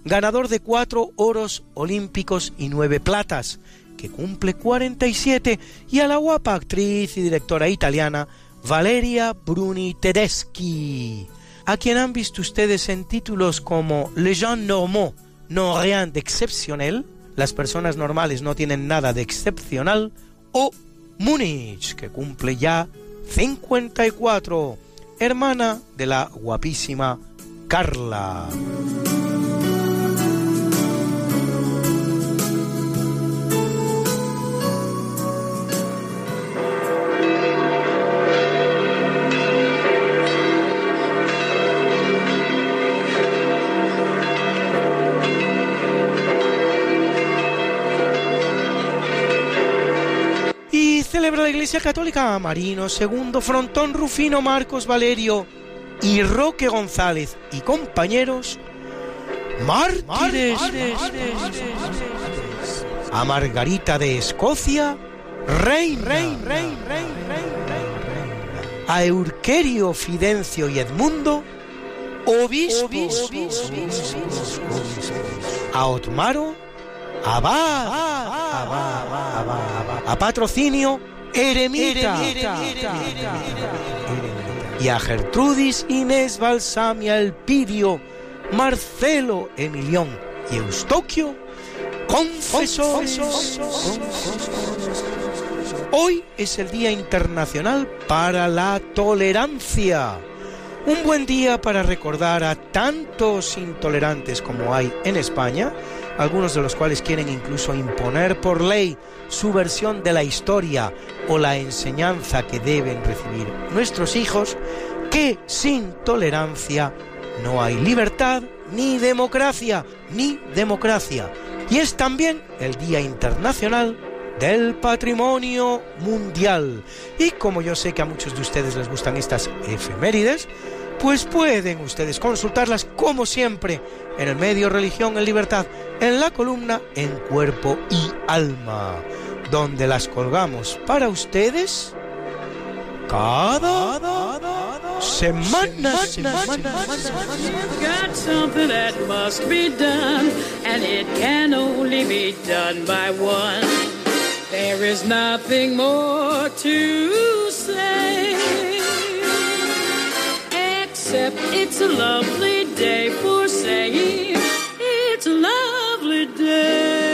ganador de cuatro oros olímpicos y nueve platas, que cumple 47, y a la guapa actriz y directora italiana Valeria Bruni Tedeschi, a quien han visto ustedes en títulos como Les gens normaux n'ont rien d'exceptionnel, las personas normales no tienen nada de excepcional, o Múnich, que cumple ya 54, hermana de la guapísima Carla. Celebra la Iglesia Católica Marino II, Frontón Rufino, Marcos Valerio y Roque González y compañeros mártires. A Margarita de Escocia, rey, A Eurquerio, Fidencio y Edmundo, obispos. A Otmaro, abad. A Patrocinio, eremita, y a Gertrudis Inés Balsamia Elpidio, Marcelo Emilión y Eustoquio, confesores. Hoy es el Día Internacional para la Tolerancia. Un buen día para recordar a tantos intolerantes como hay en España, algunos de los cuales quieren incluso imponer por ley su versión de la historia o la enseñanza que deben recibir nuestros hijos, que sin tolerancia no hay libertad ni democracia, ni democracia. Y es también el Día Internacional del Patrimonio Mundial. Y como yo sé que a muchos de ustedes les gustan estas efemérides, pues pueden ustedes consultarlas como siempre en el medio Religión en Libertad, en la columna En Cuerpo y Alma, donde las colgamos para ustedes cada semana. There is nothing more to say. Except it's a lovely day for saying it's a lovely day.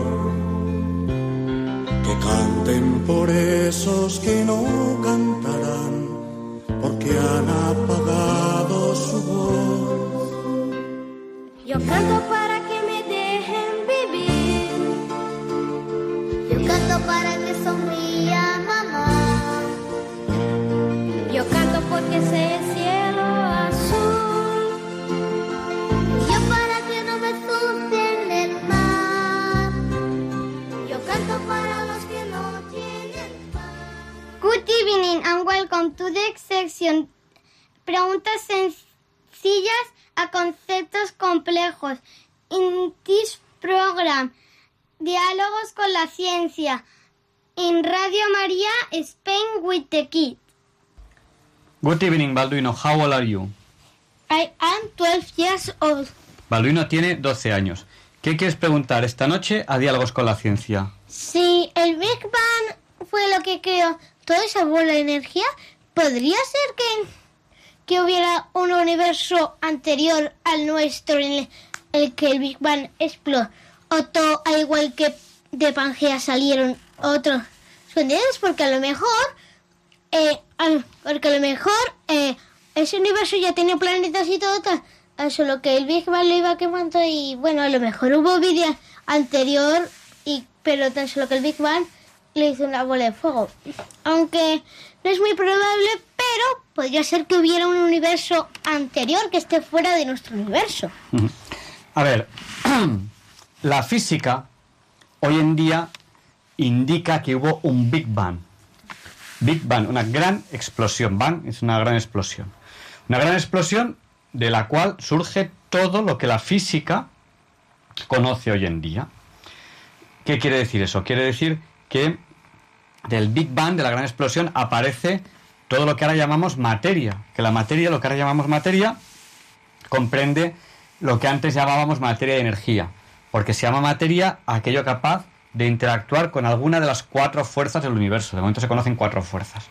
Evening and welcome to the section. Preguntas sencillas a conceptos complejos. In this program, diálogos con la ciencia. In Radio María, Spain with the Kid. Good evening, Balduino. How old are you? I am 12 years old. Balduino tiene 12 años. ¿Qué quieres preguntar esta noche a Diálogos con la Ciencia? Si el Big Bang fue lo que creó toda esa bola de energía, ¿podría ser que, que hubiera un universo anterior al nuestro en el, que el Big Bang explotó? al igual que de Pangea salieron otros continentes, porque a lo mejor, eh, porque a lo mejor eh, ese universo ya tenía planetas y todo, tal, solo que el Big Bang lo iba quemando y bueno, a lo mejor hubo vida anterior, y pero tan solo que el Big Bang le hizo una bola de fuego. Aunque no es muy probable, pero podría ser que hubiera un universo anterior que esté fuera de nuestro universo. A ver, la física hoy en día indica que hubo un Big Bang. Big Bang, una gran explosión. Bang es una gran explosión. Una gran explosión de la cual surge todo lo que la física conoce hoy en día. ¿Qué quiere decir eso? Quiere decir que del Big Bang, de la gran explosión, aparece todo lo que ahora llamamos materia. Que la materia, lo que ahora llamamos materia, comprende lo que antes llamábamos materia y energía, porque se llama materia aquello capaz de interactuar con alguna de las cuatro fuerzas del universo. De momento se conocen cuatro fuerzas.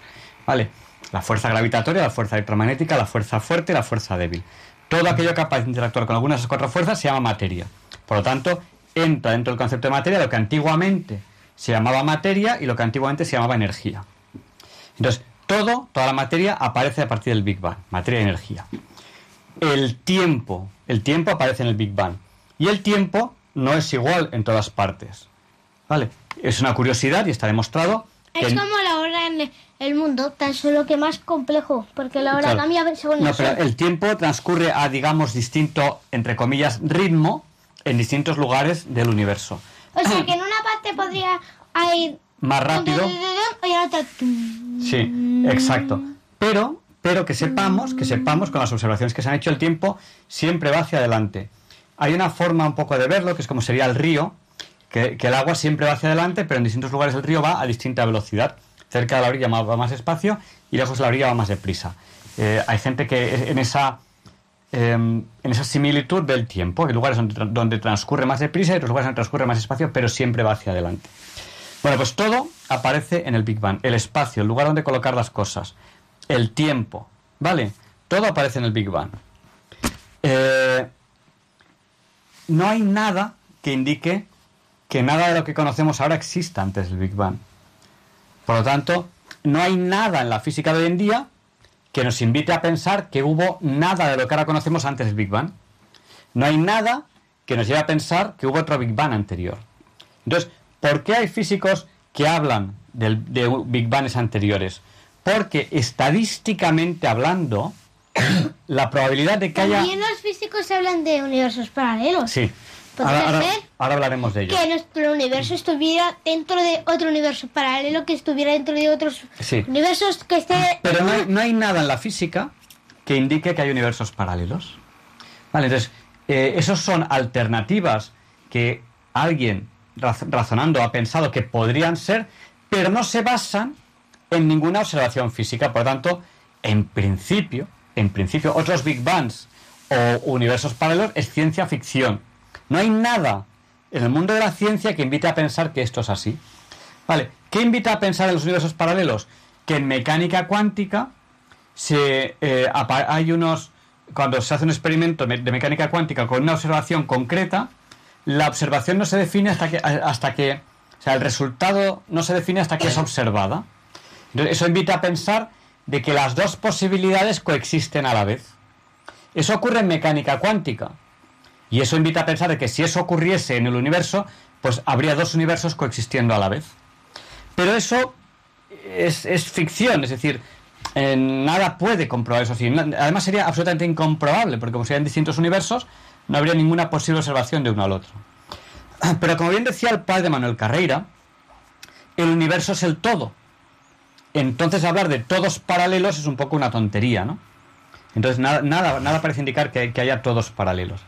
¿Vale? La fuerza gravitatoria, la fuerza electromagnética, la fuerza fuerte y la fuerza débil. Todo aquello capaz de interactuar con alguna de esas cuatro fuerzas se llama materia. Por lo tanto, entra dentro del concepto de materia lo que antiguamente se llamaba materia y lo que antiguamente se llamaba energía. Entonces, todo, toda la materia aparece a partir del Big Bang, materia y energía. El tiempo, el tiempo aparece en el Big Bang. Y el tiempo no es igual en todas partes. ¿Vale? Es una curiosidad y está demostrado que... Es como la hora en el mundo, tan solo que más complejo, porque la hora Claro. cambia según No, pero el tiempo transcurre a, digamos, distinto, entre comillas, ritmo en distintos lugares del universo. O sea que en una parte podría ir Más rápido. y en otra. Sí, exacto. Pero, pero que sepamos, que sepamos con las observaciones que se han hecho, el tiempo siempre va hacia adelante. Hay una forma un poco de verlo, que es como sería el río, que, que el agua siempre va hacia adelante, pero en distintos lugares el río va a distinta velocidad. Cerca de la orilla va más despacio y lejos de la orilla va más deprisa. Eh, hay gente que en esa, eh, en esa similitud del tiempo, hay lugares donde, donde transcurre más deprisa y otros lugares donde transcurre más despacio, pero siempre va hacia adelante. Bueno, pues todo aparece en el Big Bang. El espacio, el lugar donde colocar las cosas, el tiempo, ¿vale? Todo aparece en el Big Bang. Eh, no hay nada que indique que nada de lo que conocemos ahora exista antes del Big Bang. Por lo tanto, no hay nada en la física de hoy en día que nos invite a pensar que hubo nada de lo que ahora conocemos antes del Big Bang. No hay nada que nos lleve a pensar que hubo otro Big Bang anterior. Entonces, ¿por qué hay físicos que hablan del- de Big Bangs anteriores? porque estadísticamente hablando, la probabilidad de que haya... También los físicos hablan de universos paralelos. Sí. Podría Ahora, ahora- ser ahora hablaremos de ello. que nuestro universo estuviera dentro de otro universo paralelo, que estuviera dentro de otros Sí. universos que esté... Pero no hay, no hay nada en la física que indique que hay universos paralelos. Vale, entonces, eh, esos son alternativas que alguien raz- razonando ha pensado que podrían ser, pero no se basan en ninguna observación física. Por lo tanto, en principio, en principio, otros Big Bangs o universos paralelos es ciencia ficción. No hay nada en el mundo de la ciencia que invite a pensar que esto es así. Vale, ¿qué invita a pensar en los universos paralelos? Que en mecánica cuántica se, eh, hay unos. Cuando se hace un experimento me- de mecánica cuántica con una observación concreta, la observación no se define hasta que. hasta que o sea, el resultado no se define hasta que es observada. Entonces, eso invita a pensar de que las dos posibilidades coexisten a la vez. Eso ocurre en mecánica cuántica. Y eso invita a pensar que si eso ocurriese en el universo, pues habría dos universos coexistiendo a la vez. Pero eso es, ficción, es decir, eh, nada puede comprobar eso. Además sería absolutamente incomprobable, porque como serían distintos universos, no habría ninguna posible observación de uno al otro. Pero como bien decía el padre Manuel Carreira, el universo es el todo. Entonces hablar de todos paralelos es un poco una tontería, ¿no? Entonces nada, nada, nada parece indicar que haya todos paralelos.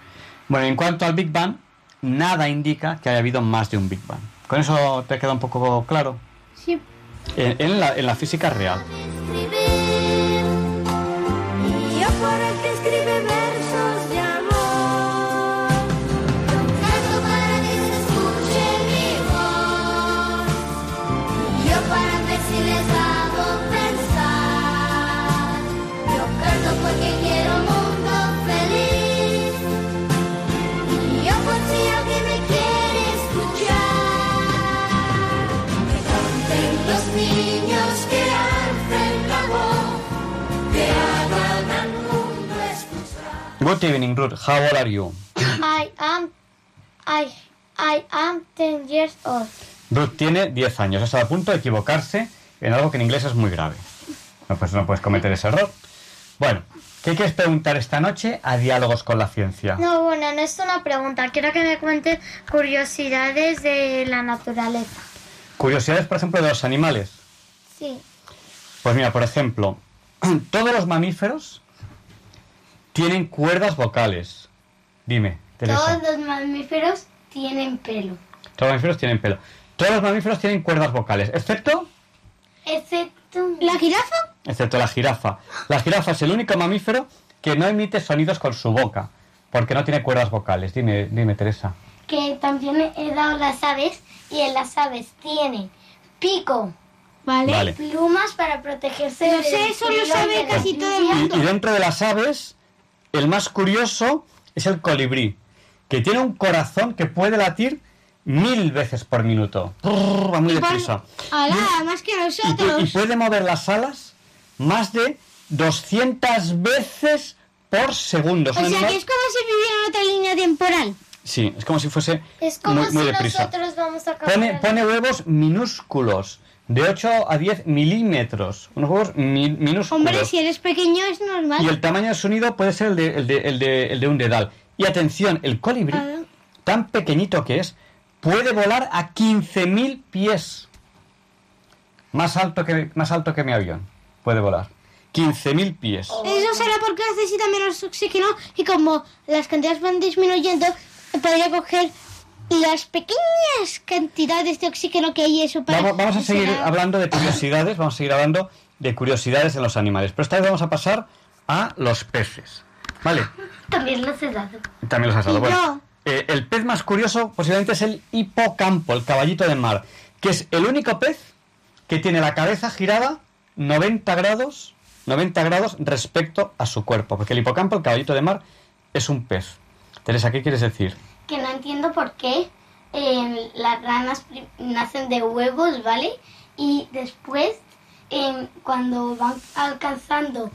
Bueno, en cuanto al Big Bang, nada indica que haya habido más de un Big Bang. ¿Con eso te queda un poco claro? Sí. En, en la, en la física real. Good evening, Ruth. How old are you? I am, I, I am 10 years old. Ruth tiene 10 años. Está a punto de equivocarse en algo que en inglés es muy grave. No, pues no puedes cometer ese error. Bueno, ¿qué quieres preguntar esta noche a Diálogos con la Ciencia? No, bueno, no es una pregunta. Quiero que me cuente curiosidades de la naturaleza. Curiosidades, por ejemplo, de los animales. Sí. Pues mira, por ejemplo, todos los mamíferos tienen cuerdas vocales. Dime, Teresa. Todos los mamíferos tienen pelo. Todos los mamíferos tienen pelo. Todos los mamíferos tienen cuerdas vocales, excepto, Excepto... ¿La jirafa? excepto la jirafa. La jirafa es el único mamífero que no emite sonidos con su boca, porque no tiene cuerdas vocales. Dime, dime, Teresa. Que también he dado las aves y en las aves tienen pico. ¿Vale? Vale. Plumas para protegerse Lo sé, eso lo sabe casi todo el Y, y dentro de las aves, el más curioso es el colibrí, que tiene un corazón que puede latir mil veces por minuto. Brrr, va muy deprisa. Más que Y, pu- y nosotros. puede mover las alas más de 200 veces por segundo. O sea, animal- que es como si viviera en otra línea temporal. Sí, es como si fuese Es como muy, muy si deprisa. nosotros vamos a acabar. Pone, pone huevos minúsculos, de 8 a 10 milímetros. Unos huevos mi- minúsculos. Hombre, si eres pequeño es normal. Y el tamaño del sonido puede ser el de, el de, el de, el de un dedal. Y atención, el colibrí, Ah. tan pequeñito que es, puede volar a 15.000 pies. Más alto, que, más alto que mi avión. Puede volar. 15.000 pies. Eso será porque necesita menos oxígeno y como las cantidades van disminuyendo, podría coger las pequeñas cantidades de oxígeno que hay eso para... Vamos, vamos a seguir será- hablando de curiosidades, vamos a seguir hablando de curiosidades en los animales. Pero esta vez vamos a pasar a los peces. ¿Vale? También los he dado. También los has dado. Y Bueno, eh, el pez más curioso posiblemente es el hipocampo, el caballito de mar, que es el único pez que tiene la cabeza girada 90 grados, 90 grados respecto a su cuerpo, porque el hipocampo, el caballito de mar, es un pez. Teresa, ¿qué quieres decir? Que no entiendo por qué eh, las ranas nacen de huevos, ¿vale? Y después, eh, cuando van alcanzando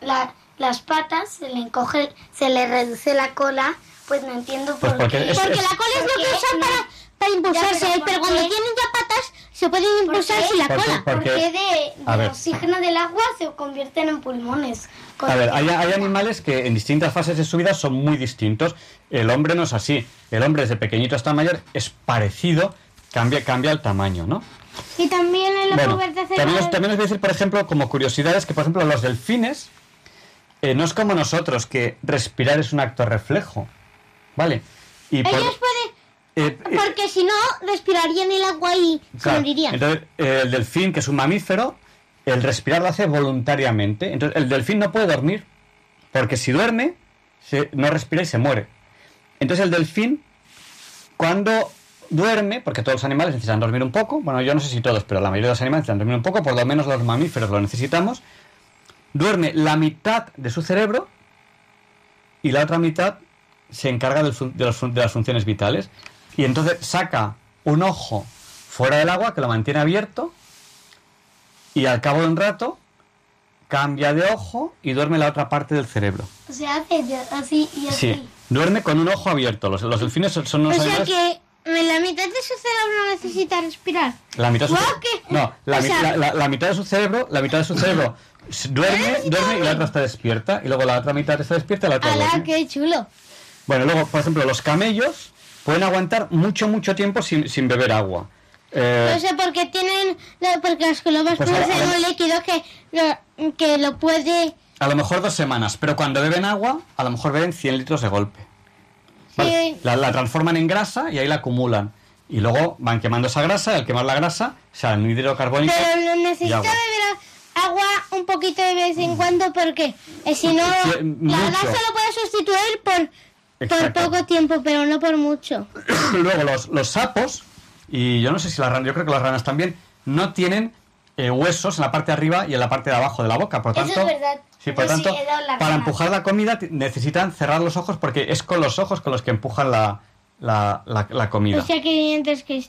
la- las patas, se le encoge, se le reduce la cola, pues no entiendo Pues por porque qué. es- porque la cola es lo que usan para, para impulsarse, pero, cuando tienen ya patas se pueden impulsar sin la cola. Porque- Porque de, oxígeno del agua se convierten en pulmones. A ver, hay, hay animales que en distintas fases de su vida son muy distintos. El hombre no es así. El hombre desde pequeñito hasta mayor es parecido, cambia, cambia el tamaño, ¿no? Y también en la Bueno, pubertad se también, también os voy a decir, por ejemplo, como curiosidades, que por ejemplo los delfines eh, no es como nosotros, que respirar es un acto reflejo, ¿vale? Y por- Ellos pueden... eh, eh, Porque si no, respirarían el agua y se Claro, morirían. Entonces, eh, el delfín, que es un mamífero, el respirar lo hace voluntariamente. Entonces, el delfín no puede dormir, porque si duerme, se- no respira y se muere. Entonces, el delfín, cuando duerme, porque todos los animales necesitan dormir un poco, bueno, yo no sé si todos, pero la mayoría de los animales necesitan dormir un poco, por lo menos los mamíferos lo necesitamos, duerme la mitad de su cerebro y la otra mitad se encarga los de las funciones vitales. Y entonces saca un ojo fuera del agua que lo mantiene abierto y al cabo de un rato cambia de ojo y duerme la otra parte del cerebro. O sea, hace así y así. Sí, duerme con un ojo abierto. Los, los delfines son, son O unos sea animales... que la mitad de su cerebro necesita respirar. La mitad de su, ¿qué? no, la, O sea- la- la- la mitad de su cerebro, la mitad de su cerebro duerme, duerme y la otra está despierta y luego la otra mitad está despierta y la otra ¡Hala, qué chulo! Bueno, luego, por ejemplo, los camellos pueden aguantar mucho, mucho tiempo sin, sin beber agua. Eh, O sea, porque tienen... la- Porque las colomas Pues producen un líquido que lo, que lo puede... a lo mejor dos semanas, pero cuando beben agua, a lo mejor beben 100 litros de golpe. Vale, Sí. La, la transforman en grasa y ahí la acumulan. Y luego van quemando esa grasa y al quemar la grasa sale anhídrido carbónico Pero lo y necesita agua. beber agua un poquito de vez en cuando porque eh, si no la grasa lo puede sustituir por, por poco tiempo, pero no por mucho. Luego los, los sapos, y yo no sé si las ranas, yo creo que las ranas también, no tienen eh, huesos en la parte de arriba y en la parte de abajo de la boca. Por Eso tanto, es verdad. Sí, por Yo sí tanto, para rana. empujar la comida necesitan cerrar los ojos porque es con los ojos con los que empujan la, la, la- la comida. O sea que dientes que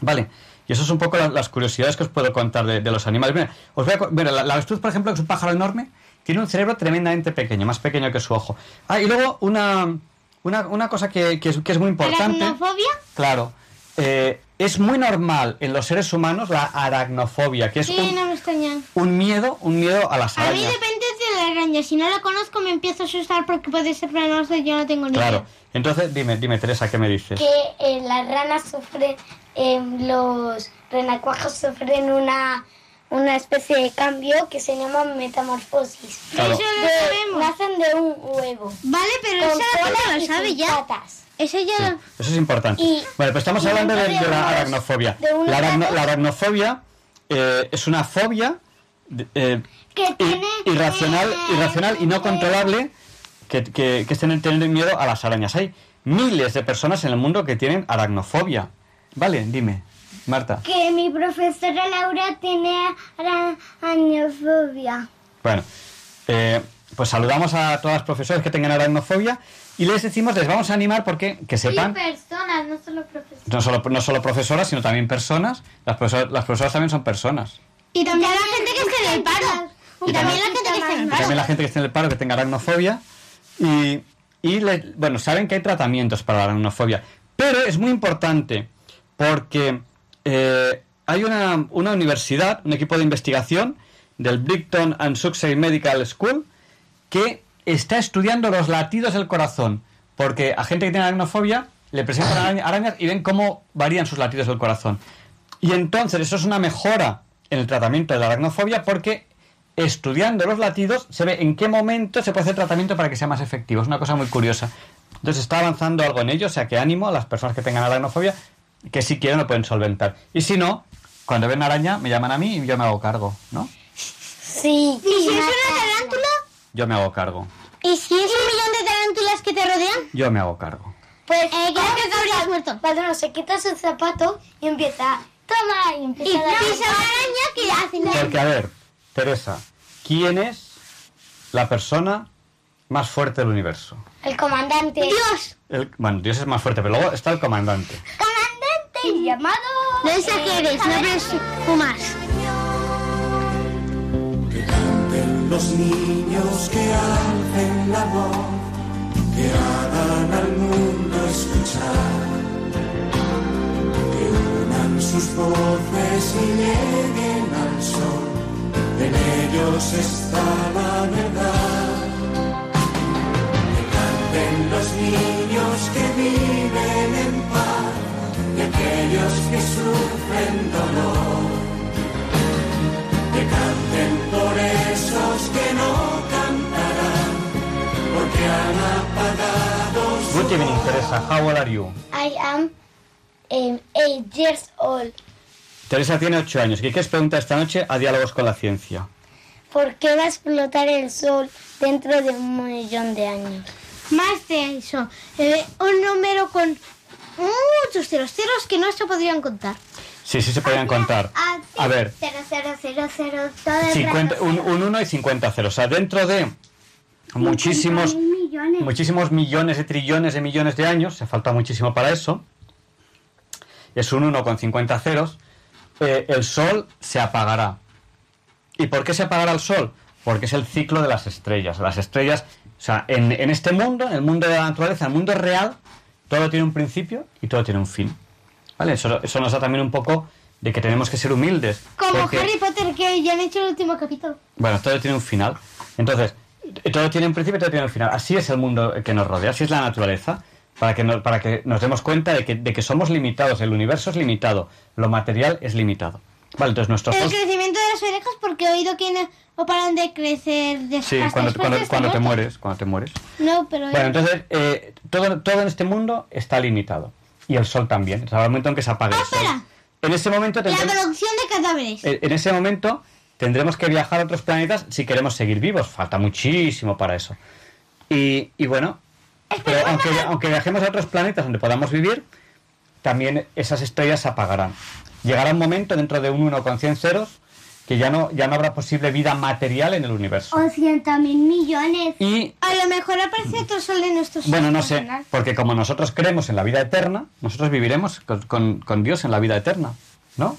Vale. Y eso es un poco la- las curiosidades que os puedo contar de, de los animales. Mira, os voy a mira, la, la avestruz, por ejemplo, que es un pájaro enorme, tiene un cerebro tremendamente pequeño, más pequeño que su ojo. Ah, y luego una, una, una cosa que, que es, que es muy importante. ¿Aracnofobia? Claro. Eh, es muy normal en los seres humanos la aracnofobia, que es Sí, un, no me extraña. un miedo, un miedo a las A mí arañas. depende de la araña. Si no la conozco me empiezo a asustar porque puede ser venenosa y yo no tengo ni Claro. idea. Entonces, dime, dime, Teresa, ¿qué me dices? que eh, las ranas sufren, eh, los renacuajos sufren una, una especie de cambio que se llama metamorfosis. Claro. Eso lo sabemos. nacen de un huevo. Vale, pero Con cola y lo sabe ya. patas. Eso ya Sí, lo... eso es importante. Y- bueno, pues estamos hablando de, dentro de de la unos- aracnofobia. de La, aracno- la aracnofobia eh, es una fobia eh, Que tiene... irracional, irracional y no controlable que, que, que es tener, tener miedo a las arañas. Hay miles de personas en el mundo que tienen aracnofobia. Vale, dime, Marta. Que mi profesora Laura tiene arañofobia. Bueno, eh, pues saludamos a todas las profesoras que tengan aracnofobia y les decimos, les vamos a animar porque que sepan... personas, no solo profesores. no solo, no solo profesoras, sino también personas. Las profesoras, las profesoras también son personas. Y también la gente que está en el paro. Y Y también la gente que está en el Y paro. también la gente que esté en el paro, que tenga aracnofobia. Y, y le- bueno, saben que hay tratamientos para la aracnofobia. Pero es muy importante porque eh, hay una, una universidad, un equipo de investigación del Brighton and Sussex Medical School que está estudiando los latidos del corazón. Porque a gente que tiene aracnofobia le presentan araña- arañas y ven cómo varían sus latidos del corazón. Y entonces eso es una mejora en el tratamiento de la aracnofobia porque estudiando los latidos se ve en qué momento se puede hacer tratamiento para que sea más efectivo. Es una cosa muy curiosa. Entonces está avanzando algo en ello, o sea que ánimo a las personas que tengan aracnofobia que si quieren lo pueden solventar. Y si no, cuando ven araña me llaman a mí y yo me hago cargo, ¿no? Sí. ¿Y si es una tarántula? Yo me hago cargo. ¿Y si es un millón de tarántulas que te rodean? Yo me hago cargo. Pues Eh, creo que te habrías muerto. Padrón se quita su zapato y empieza, toma, y Y empieza a dar- pisa una araña que hace nada. Porque, a ver, Teresa, ¿quién es la persona más fuerte del universo? el comandante. Dios. El- bueno, Dios es más fuerte, pero luego está el comandante. Comandante llamado. No exageres, no presumas. Que canten los niños, que alcen la voz, que hagan al mundo escuchar, que unan sus sus voces y lleguen al sol, en ellos está la verdad. Que canten los niños que viven en paz y aquellos que sufren dolor. Que canten por esos que no cantarán, porque han apagado su Good evening, Teresa. How old are you? I am um, eight years old. Teresa tiene 8 años. ¿Qué quieres preguntar esta noche a Diálogos con la Ciencia? ¿Por qué va a explotar el sol dentro de un millón de años? Más de eso, eh, un número con muchos ceros, ceros que no se podrían contar. Sí, sí se podían contar. A ver, Cero, cero, cero, cero, todo el 50, rato un, cero. un 1 y 50 ceros. O sea, dentro de muchísimos, millones. muchísimos millones y trillones de millones de años, se falta muchísimo para eso, es un 1 con 50 ceros, eh, el Sol se apagará. ¿Y por qué se apagará el Sol? Porque es el ciclo de las estrellas. Las estrellas, o sea, en, en este mundo, en el mundo de la naturaleza, en el mundo real, todo tiene un principio y todo tiene un fin. ¿Vale? Eso, eso nos da también un poco de que tenemos que ser humildes. Como porque- Harry Potter que ya han hecho el último capítulo. bueno, todo tiene un final. Entonces, todo tiene un principio y todo tiene un final. Así es el mundo que nos rodea, así es la naturaleza, para que, nos, para que nos demos cuenta de que, de que somos limitados, el universo es limitado, lo material es limitado. Vale, entonces El crecimiento de las orejas porque he oído que no, no paran de crecer de Sí, hasta cuando, después cuando, de cuando te mueres, cuando te mueres. No, pero... Bueno, entonces, eh, todo, todo en este mundo está limitado. Y el sol también. O sea, el momento en que se apague el sol. espera. En ese momento La tendremos- producción de cadáveres. en en ese momento tendremos que viajar a otros planetas si queremos seguir vivos. Falta muchísimo para eso. Y, y bueno, pero aunque, aunque viajemos a otros planetas donde podamos vivir, también esas estrellas se apagarán. Llegará un momento dentro de un 1 con 100 ceros que ya no, ya no habrá posible vida material en el universo. O ciento mil millones. Y A lo mejor aparece otro sol de nuestro bueno, no sé, porque como nosotros creemos en la vida eterna, nosotros viviremos con, con- con Dios en la vida eterna, ¿no?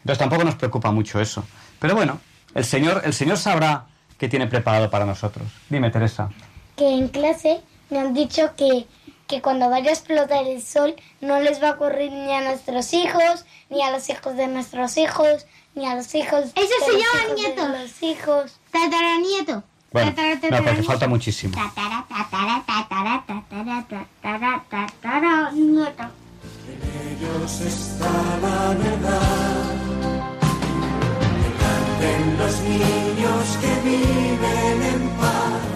Entonces tampoco nos preocupa mucho eso. Pero bueno, el Señor, el Señor sabrá qué tiene preparado para nosotros. Dime, Teresa. Que en clase me han dicho que, que cuando vaya a explotar el sol no les va a ocurrir ni a nuestros hijos, ni a los hijos de nuestros hijos, ni a los hijos Eso de se los llama hijos de nietos. los hijos. Tataranieto. Bueno, no, porque falta muchísimo. Tatara, tatara, tatara, tatara, tatara, tatara, nieto. ellos está la verdad. Que canten los niños que viven en paz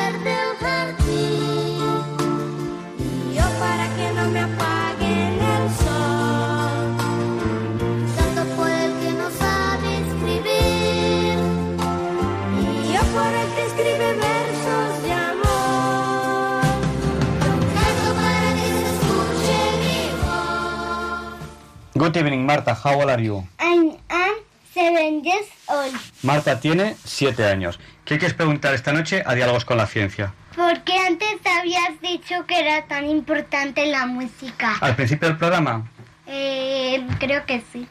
Good evening, Marta. How old are you? I'm, I'm seven years old. Marta tiene siete años. ¿Qué quieres preguntar esta noche a Diálogos con la Ciencia? ¿Por qué antes habías dicho que era tan importante la música? Al principio del programa. Eh, creo que sí.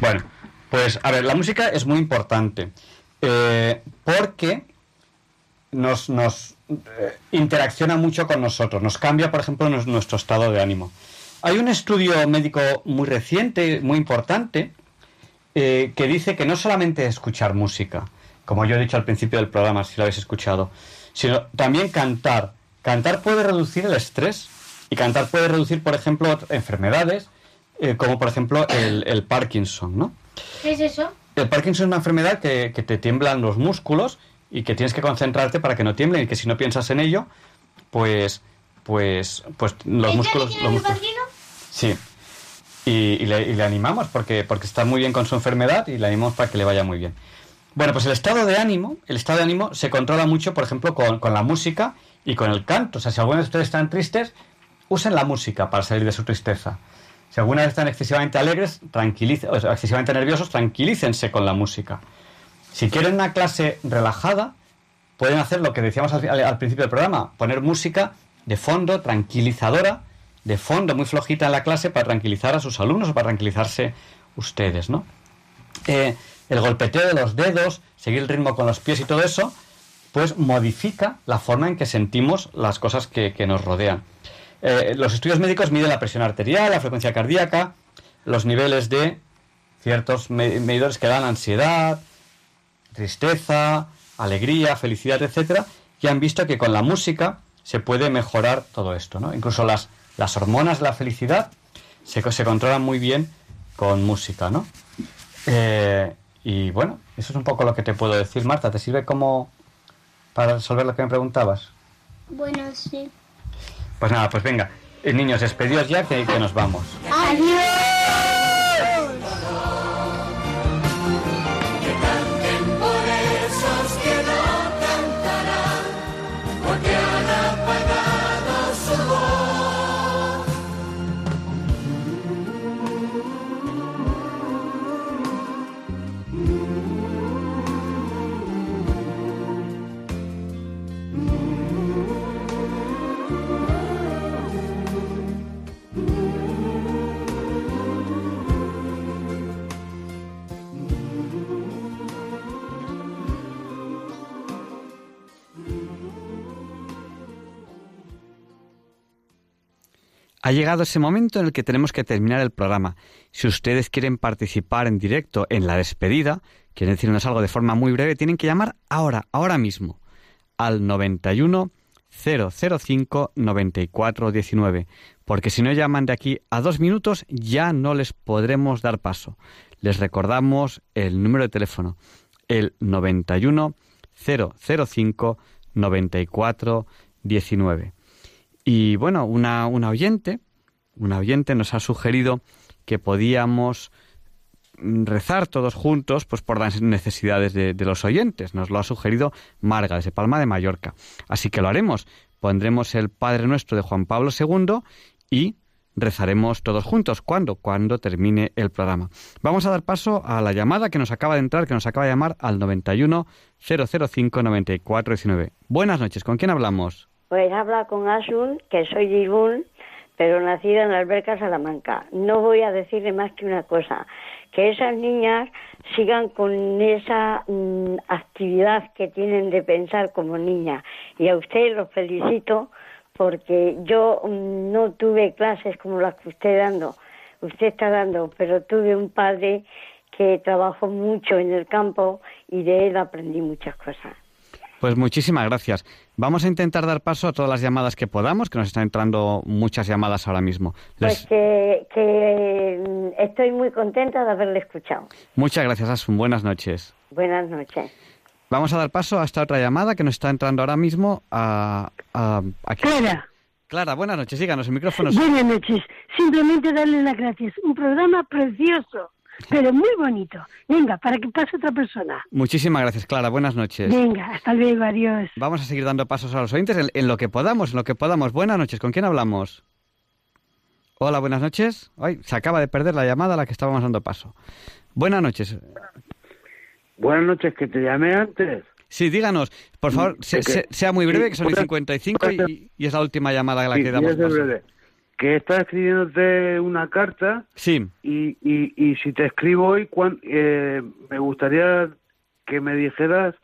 Bueno, pues a ver, la música es muy importante eh, porque nos, nos eh, interacciona mucho con nosotros, nos cambia, por ejemplo, nos- nuestro estado de ánimo. Hay un estudio médico muy reciente, muy importante, eh, que dice que no solamente escuchar música, como yo he dicho al principio del programa, si lo habéis escuchado, sino también cantar. Cantar puede reducir el estrés y cantar puede reducir, por ejemplo, enfermedades, eh, como por ejemplo el, el Parkinson, ¿no? ¿Qué es eso? El Parkinson es una enfermedad que, que te tiemblan los músculos y que tienes que concentrarte para que no tiemblen y que si no piensas en ello, pues, pues, pues los ¿Ella músculos, los músculos-? Sí. Y, le, y le animamos porque, porque está muy bien con su enfermedad y le animamos para que le vaya muy bien. Bueno, pues el estado de ánimo, el estado de ánimo se controla mucho, por ejemplo, con, con la música y con el canto. O sea, si alguna vez ustedes están tristes, usen la música para salir de su tristeza. Si alguna vez están excesivamente alegres, tranquilice- o excesivamente nerviosos, tranquilícense con la música. Si quieren una clase relajada, pueden hacer lo que decíamos al- al principio del programa, poner música de fondo, tranquilizadora, de fondo, muy flojita en la clase para tranquilizar a sus alumnos o para tranquilizarse ustedes, ¿no? Eh, el golpeteo de los dedos, seguir el ritmo con los pies y todo eso, pues modifica la forma en que sentimos las cosas que, nos rodean. Eh, los estudios médicos miden la presión arterial, la frecuencia cardíaca, los niveles de ciertos me- medidores que dan ansiedad, tristeza, alegría, felicidad, etcétera, y han visto que con la música se puede mejorar todo esto, ¿no? Incluso las, las hormonas de la felicidad se, co- se controlan muy bien con música, ¿no? Eh, y bueno, eso es un poco lo que te puedo decir, Marta. ¿Te sirve como para resolver lo que me preguntabas? Bueno, sí. Pues nada, pues venga. Eh, niños, despedidos ya que, que nos vamos. ¡Adiós! Ha llegado ese momento en el que tenemos que terminar el programa. Si ustedes quieren participar en directo en la despedida, quieren decirnos algo de forma muy breve, tienen que llamar ahora, ahora mismo, al 91 005 94 19, porque si no llaman de aquí a dos minutos ya no les podremos dar paso. Les recordamos el número de teléfono, el 91 005 94 19. Y bueno, una, oyente, una oyente nos ha sugerido que podíamos rezar todos juntos pues por las necesidades de, de los oyentes. Nos lo ha sugerido Marga, desde Palma de Mallorca. Así que lo haremos. Pondremos el Padre Nuestro de Juan Pablo II y rezaremos todos juntos. ¿Cuándo? Cuando termine el programa. Vamos a dar paso a la llamada que nos acaba de entrar, que nos acaba de llamar al 91 005 94 19. Buenas noches, ¿con quién hablamos? Pues habla con Asun, que soy de Irún, pero nacida en la alberca Salamanca. No voy a decirle más que una cosa, que esas niñas sigan con esa mm, actividad que tienen de pensar como niñas. Y a usted los felicito porque yo mm, no tuve clases como las que usted dando, usted está dando, pero tuve un padre que trabajó mucho en el campo y de él aprendí muchas cosas. Pues muchísimas gracias. Vamos a intentar dar paso a todas las llamadas que podamos, que nos están entrando muchas llamadas ahora mismo. Les- Pues que, que mm, estoy muy contenta de haberle escuchado. Muchas gracias, Asun. Buenas noches. Buenas noches. Vamos a dar paso a esta otra llamada que nos está entrando ahora mismo a... a- aquí. Clara. Clara, buenas noches. Síganos, el micrófono Buenas noches. Simplemente darle las gracias. Un programa precioso, pero muy bonito. Venga, para que pase otra persona. Muchísimas gracias, Clara. Buenas noches. Venga, hasta luego, adiós. Vamos a seguir dando pasos a los oyentes en, en lo que podamos, en lo que podamos. Buenas noches. ¿Con quién hablamos? Hola, buenas noches. Ay, se acaba de perder la llamada a la que estábamos dando paso. Buenas noches. Buenas noches, que te llamé antes. Sí, díganos, por favor, se- que- se- sea muy breve, sí, que son y puede- 55 y, y es la última llamada a la Sí, que damos paso. Que estaba escribiéndote una carta Sí, y, y, y si te escribo hoy, cuán- eh, me gustaría que me dijeras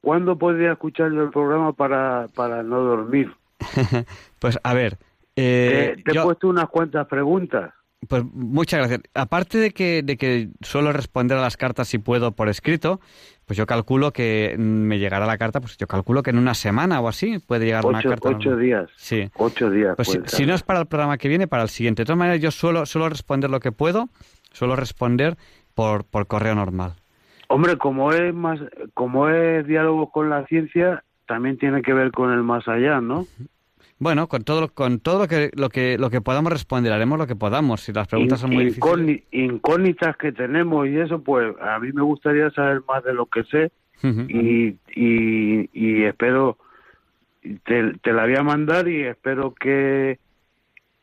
cuándo podría escuchar el programa para, para no dormir. pues a ver, eh, te te yo- he puesto unas cuantas preguntas. Pues muchas gracias. Aparte de que, de que suelo responder a las cartas si puedo por escrito, pues yo calculo que me llegará la carta, pues yo calculo que en una semana o así puede llegar una Ocho, carta. ocho normal. días. Sí. Ocho días. Pues si, si no es para el programa que viene, para el siguiente. De todas maneras, yo suelo, suelo responder lo que puedo, suelo responder por, por correo normal. Hombre, como es más, como es diálogo con la ciencia, también tiene que ver con el más allá, ¿no? Bueno, con todo, lo- con todo lo que, lo que, lo que podamos responder, haremos lo que podamos. Si las preguntas son muy difíciles. incógni- incógnitas que tenemos y eso, pues a mí me gustaría saber más de lo que sé y, y, y espero, te, te la voy a mandar y espero que,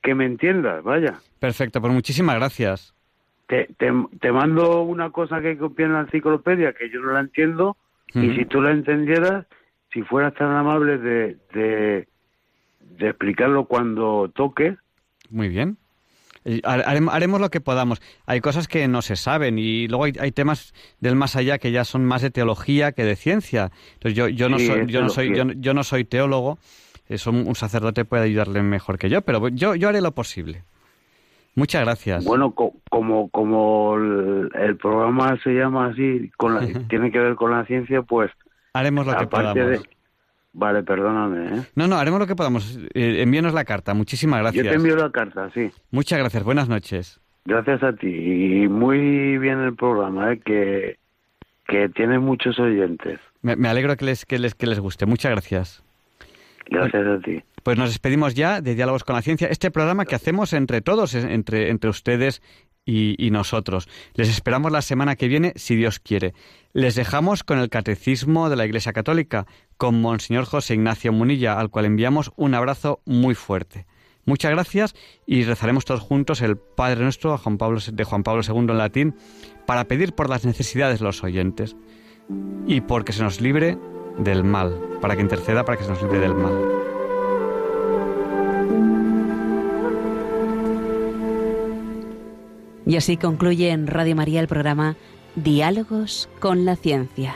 que me entiendas, vaya. Perfecto, pues muchísimas gracias. Te, te, te mando una cosa que copié en la enciclopedia que yo no la entiendo y si tú la entendieras, si fueras tan amable de, de, de explicarlo cuando toque, Muy bien. Harem- Haremos lo que podamos. Hay cosas que no se saben y luego hay, hay temas del más allá que ya son más de teología que de ciencia. Entonces yo, yo no Sí, soy yo no soy yo, yo no soy teólogo. Eso un sacerdote puede ayudarle mejor que yo, pero yo yo haré lo posible. Muchas gracias. Bueno, co- como como el, el programa se llama así, con la- tiene que ver con la ciencia, pues Haremos lo que podamos. de- Vale, perdóname, ¿eh? No, no, haremos lo que podamos. Eh, envíenos la carta. Muchísimas gracias. Yo te envío la carta, sí. Muchas gracias. Buenas noches. Gracias a ti. Y muy bien el programa, ¿eh? Que, que tiene muchos oyentes. Me, me alegro que les, que, les, que les guste. Muchas gracias. Gracias a ti. Pues nos despedimos ya de Diálogos con la Ciencia, este programa que hacemos entre todos, entre, entre ustedes y, y nosotros. Les esperamos la semana que viene, si Dios quiere. Les dejamos con el Catecismo de la Iglesia Católica, con Monseñor José Ignacio Munilla, al cual enviamos un abrazo muy fuerte. Muchas gracias y rezaremos todos juntos el Padre Nuestro Juan Pablo, de Juan Pablo II en latín para pedir por las necesidades de los oyentes y porque se nos libre del mal, para que interceda para que se nos libre del mal. Y así concluye en Radio María el programa Diálogos con la Ciencia.